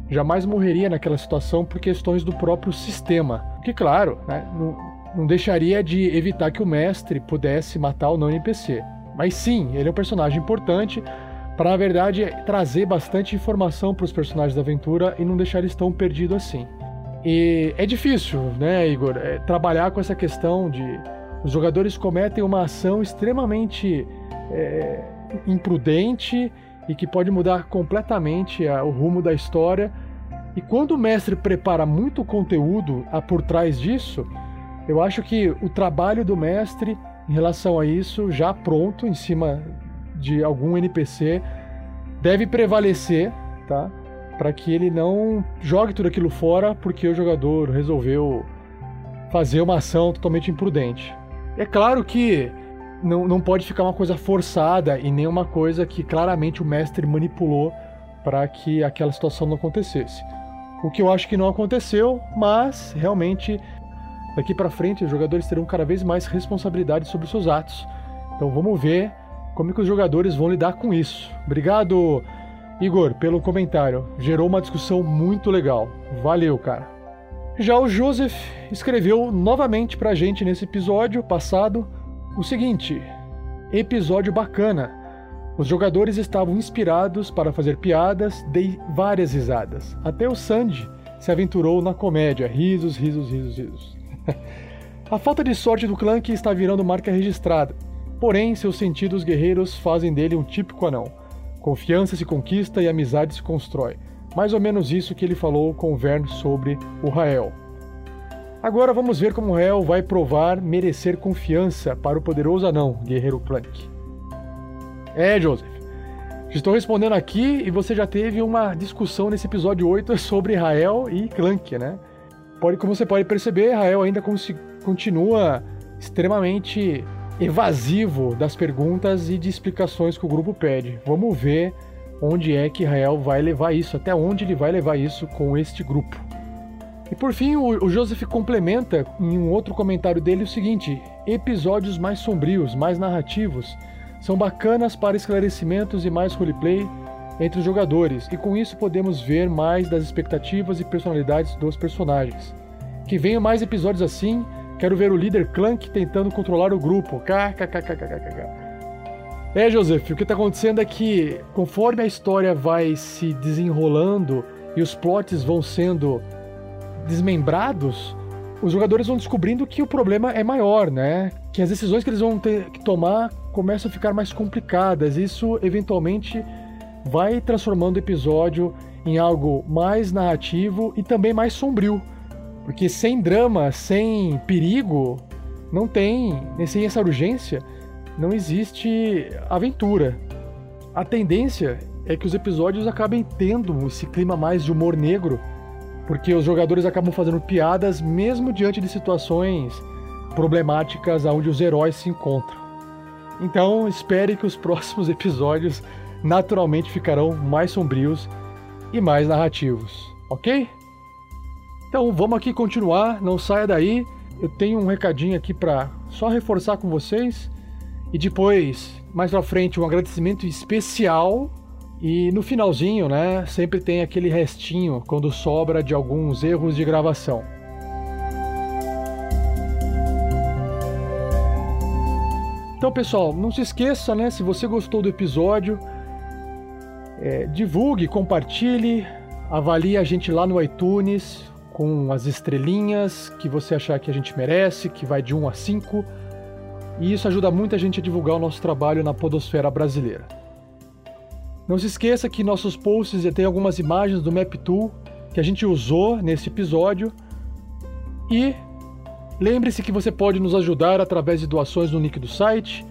jamais morreria naquela situação por questões do próprio sistema. Que, claro, né, não, não deixaria de evitar que o mestre pudesse matar o não NPC. Mas sim, ele é um personagem importante para, na verdade, trazer bastante informação para os personagens da aventura e não deixar eles tão perdidos assim. E é difícil, né, Igor, é, trabalhar com essa questão de os jogadores cometem uma ação extremamente é, imprudente e que pode mudar completamente a, o rumo da história. E quando o mestre prepara muito conteúdo a, por trás disso, eu acho que o trabalho do mestre em relação a isso, já pronto, em cima de algum NPC, deve prevalecer, tá? Para que ele não jogue tudo aquilo fora porque o jogador resolveu fazer uma ação totalmente imprudente. É claro que não, não pode ficar uma coisa forçada e nem uma coisa que claramente o mestre manipulou para que aquela situação não acontecesse. O que eu acho que não aconteceu, mas realmente daqui para frente os jogadores terão cada vez mais responsabilidade sobre seus atos. Então vamos ver como que os jogadores vão lidar com isso. Obrigado, Igor, pelo comentário. Gerou uma discussão muito legal. Valeu, cara. Já o Joseph escreveu novamente pra gente nesse episódio passado o seguinte: episódio bacana. Os jogadores estavam inspirados para fazer piadas, dei várias risadas. Até o Sandy se aventurou na comédia. Risos, risos, risos, risos. A falta de sorte do Clank está virando marca registrada. Porém, seus sentidos guerreiros fazem dele um típico anão. Confiança se conquista e amizade se constrói. Mais ou menos isso que ele falou com o Vern sobre o Rael. Agora vamos ver como o Rael vai provar merecer confiança para o poderoso anão, guerreiro Clank. É, Joseph. Estou respondendo aqui e você já teve uma discussão nesse episódio 8 sobre Rael e Clank, né? Pode, como você pode perceber, Rael ainda continua extremamente evasivo das perguntas e de explicações que o grupo pede. Vamos ver onde é que Rael vai levar isso, até onde ele vai levar isso com este grupo. E por fim, o Joseph complementa em um outro comentário dele o seguinte: episódios mais sombrios, mais narrativos são bacanas para esclarecimentos e mais roleplay entre os jogadores, e com isso podemos ver mais das expectativas e personalidades dos personagens. Que venham mais episódios assim, quero ver o líder Clank tentando controlar o grupo. KKKKKKK. É, Joseph, o que está acontecendo é que, conforme a história vai se desenrolando e os plots vão sendo desmembrados, os jogadores vão descobrindo que o problema é maior, né? Que as decisões que eles vão ter que tomar começam a ficar mais complicadas. Isso eventualmente vai transformando o episódio em algo mais narrativo e também mais sombrio. Porque sem drama, sem perigo, não tem, sem essa urgência, não existe aventura. A tendência é que os episódios acabem tendo esse clima mais de humor negro, porque os jogadores acabam fazendo piadas mesmo diante de situações problemáticas onde os heróis se encontram. Então, espere que os próximos episódios naturalmente ficarão mais sombrios e mais narrativos, ok? Então vamos aqui continuar, não saia daí. Eu tenho um recadinho aqui para só reforçar com vocês e depois, mais pra frente, um agradecimento especial. E no finalzinho, né, sempre tem aquele restinho quando sobra de alguns erros de gravação. Então, pessoal, não se esqueça, né? Se você gostou do episódio, é, divulgue, compartilhe, avalie a gente lá no iTunes com as estrelinhas que você achar que a gente merece, que vai de 1 a 5. E isso ajuda muito a gente a divulgar o nosso trabalho na podosfera brasileira. Não se esqueça que nossos posts têm algumas imagens do MapTool que a gente usou nesse episódio. E Lembre-se que você pode nos ajudar através de doações no link do site,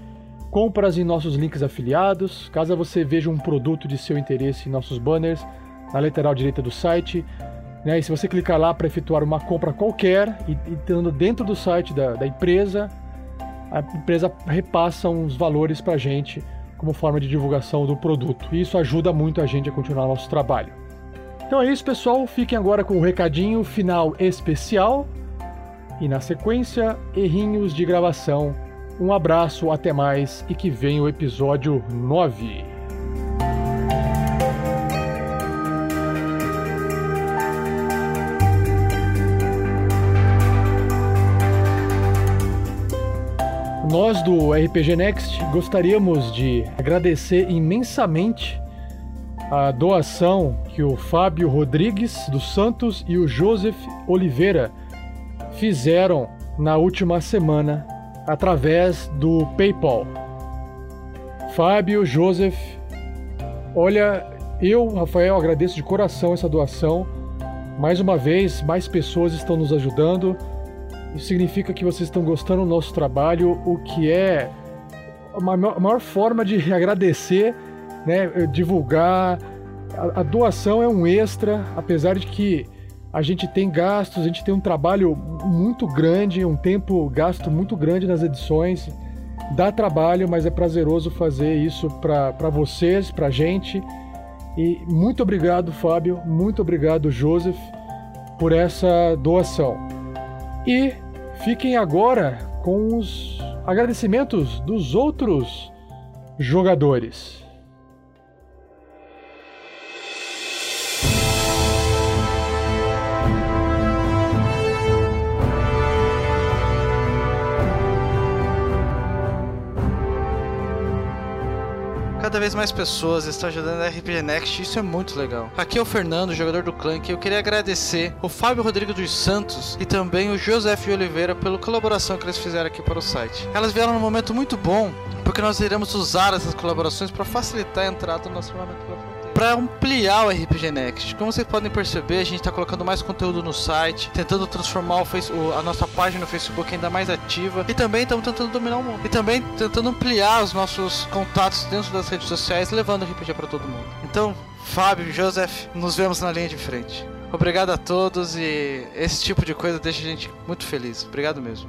compras em nossos links afiliados, caso você veja um produto de seu interesse em nossos banners, na lateral direita do site. Né? E se você clicar lá para efetuar uma compra qualquer e estando dentro do site da, da empresa, a empresa repassa uns valores para a gente como forma de divulgação do produto. E isso ajuda muito a gente a continuar nosso trabalho. Então é isso, pessoal. Fiquem agora com o recadinho final especial e na sequência, errinhos de gravação. Um abraço, até mais e que venha o episódio 9. Nós do RPG Next gostaríamos de agradecer imensamente a doação que o Fábio Rodrigues dos Santos e o Joseph Oliveira fizeram na última semana através do PayPal. Fábio, Joseph, olha, eu, Rafael, agradeço de coração essa doação. Mais uma vez, mais pessoas estão nos ajudando. Isso significa que vocês estão gostando do nosso trabalho, o que é a maior, forma de agradecer, né, divulgar. A, a doação é um extra, apesar de que a gente tem gastos, a gente tem um trabalho muito grande, um tempo gasto muito grande nas edições. Dá trabalho, mas é prazeroso fazer isso para vocês, para a gente. E muito obrigado, Fábio, muito obrigado, Joseph, por essa doação. E fiquem agora com os agradecimentos dos outros jogadores. Cada vez mais pessoas estão ajudando a RPG Next, isso é muito legal. Aqui é o Fernando, jogador do Clank, e eu queria agradecer o Fábio Rodrigo dos Santos e também o José Oliveira pela colaboração que eles fizeram aqui para o site. Elas vieram num momento muito bom, porque nós iremos usar essas colaborações para facilitar a entrada do nosso armamento. Para ampliar o RPG Next, como vocês podem perceber, a gente está colocando mais conteúdo no site, tentando transformar o a nossa página no Facebook ainda mais ativa e também estamos tentando dominar o mundo. E também tentando ampliar os nossos contatos dentro das redes sociais, levando o RPG para todo mundo. Então, Fábio, Joseph, nos vemos na linha de frente. Obrigado a todos e esse tipo de coisa deixa a gente muito feliz. Obrigado mesmo.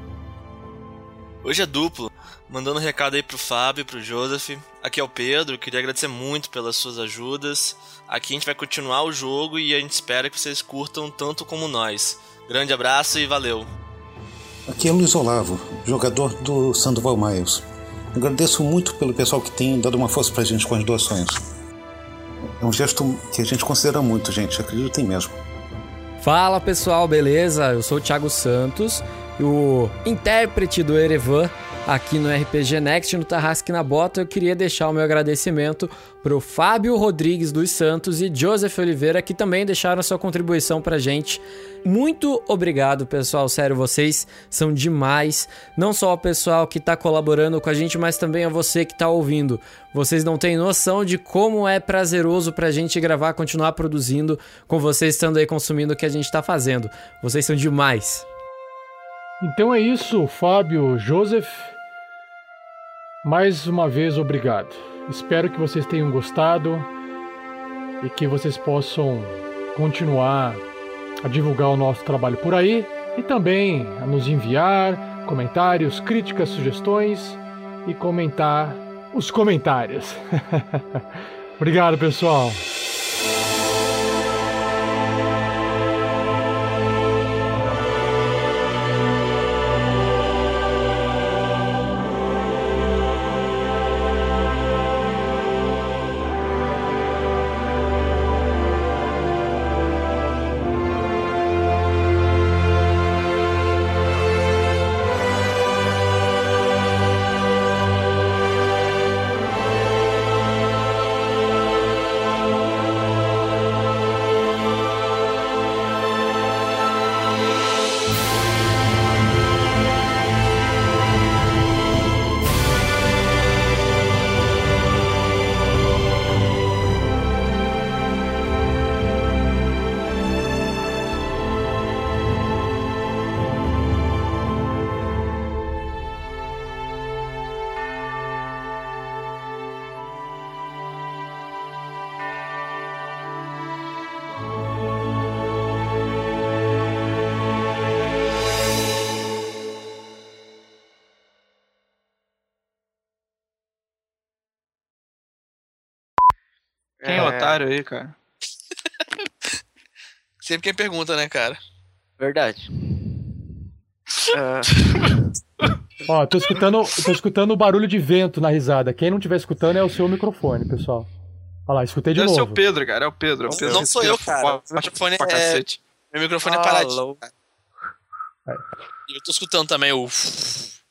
Hoje é duplo. Mandando um recado aí pro Fábio, pro Joseph. Aqui é o Pedro, queria agradecer muito pelas suas ajudas. Aqui a gente vai continuar o jogo e a gente espera que vocês curtam tanto como nós. Grande abraço e valeu. Aqui é Luiz Olavo, jogador do Sandoval Miles. Agradeço muito pelo pessoal que tem dado uma força pra gente com as doações. É um gesto que a gente considera muito, gente, acreditem mesmo. Fala pessoal, beleza? Eu sou o Thiago Santos, o intérprete do Erevan aqui no RPG Next, no Tarrasque na Bota. Eu queria deixar o meu agradecimento pro Fábio Rodrigues dos Santos e Joseph Oliveira, que também deixaram sua contribuição pra gente. Muito obrigado, pessoal. Sério, vocês são demais. Não só o pessoal que tá colaborando com a gente, mas também a você que tá ouvindo. Vocês não têm noção de como é prazeroso pra gente gravar, continuar produzindo, com vocês estando aí consumindo o que a gente tá fazendo. Vocês são demais. Então é isso, Fábio, Joseph. Mais uma vez, obrigado. Espero que vocês tenham gostado e que vocês possam continuar a divulgar o nosso trabalho por aí e também a nos enviar comentários, críticas, sugestões e comentar os comentários. obrigado, pessoal. Otário aí, cara? Sempre quem pergunta, né, cara? Verdade. Ó, tô escutando, tô escutando o barulho de vento na risada. Quem não estiver escutando é o seu microfone, pessoal. Olha lá, escutei de Deve ser novo. o Pedro, cara. É o Pedro. É o Pedro. Não sou eu, cara. Meu microfone é- cacete. Meu microfone é paradinho. eu tô escutando também o.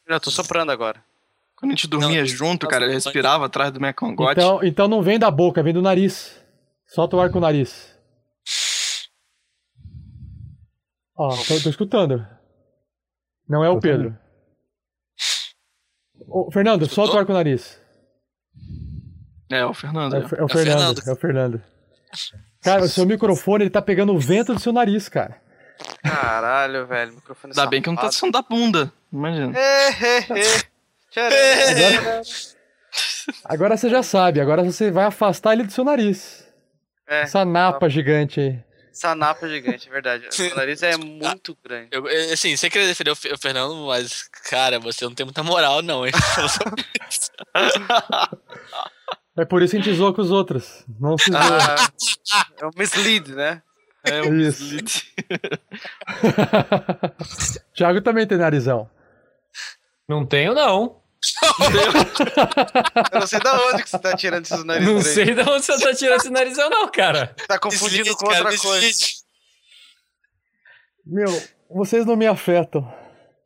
Já tô soprando agora. Quando a gente dormia Não, junto, cara, ele respirava atrás do meu cangote. Então, então não vem da boca, vem do nariz. Solta o ar com o nariz. Ó, tô, tô escutando. Não é o Pedro. Ô, Fernando, solta o ar com o nariz. É, o Fernando. É, é. o Fer- é o Fernando, é o Fernando. Cara, o seu microfone ele tá pegando o vento do seu nariz, cara. Caralho, velho. Microfone Ainda bem que não tá sendo da bunda. Imagina. Agora, agora você já sabe, agora você vai afastar ele do seu nariz. É, Essa napa gigante aí. essa napa gigante, é verdade. O nariz é muito grande. Eu, eu- assim, sem querer defender o Fe- o Fernando, mas, cara, você não tem muita moral, não, hein? É por isso que a gente zoa com os outros. Não se zoa. Ah, é um mislead, né? É um Isso. Thiago também tem narizão. Não tenho, não. Eu não sei da onde que você tá tirando esses narizes. Não aí. sei de onde você tá tirando esse narizão, não, cara. Tá confundindo Deslize, com outra cara, coisa. deslize. Meu, vocês não me afetam.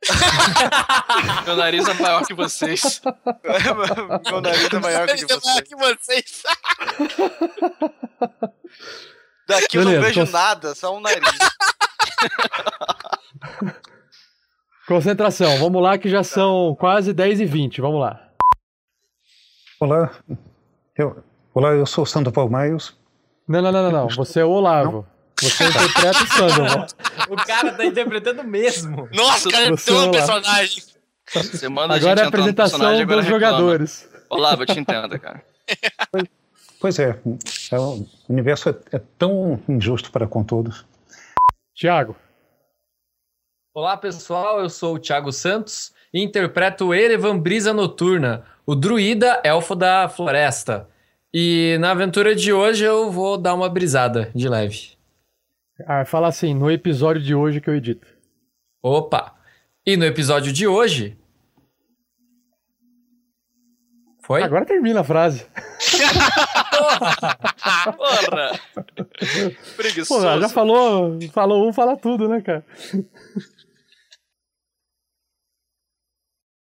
Meu nariz é maior que vocês. Meu nariz é maior que Ele é maior você. que vocês. Daqui eu não Beleza, vejo cons- nada, só um nariz. Concentração, vamos lá que já são quase 10 e 20, vamos lá. Olá, eu, olá, eu sou o Sandoval Miles. Não, não, não, não, não. Você é o Olavo. Você interpreta o Sandoval. O cara tá interpretando mesmo. Nossa, cara, um não lá. personagem. Você manda a Agora gente é a apresentação dos reclama. jogadores. Olá, eu te entendo, cara. Pois é, é, o universo é, é tão injusto para com todos. Tiago, Olá, pessoal. Eu sou o Thiago Santos e interpreto o Erevan Brisa Noturna, o druida elfo da floresta. E na aventura de hoje eu vou dar uma brisada de leve. ah, fala assim, no episódio de hoje que eu edito. Opa! E no episódio de hoje. Foi? Agora termina a frase. Porra! Preguiçoso. Pô, já falou, falou um, fala tudo, né, cara?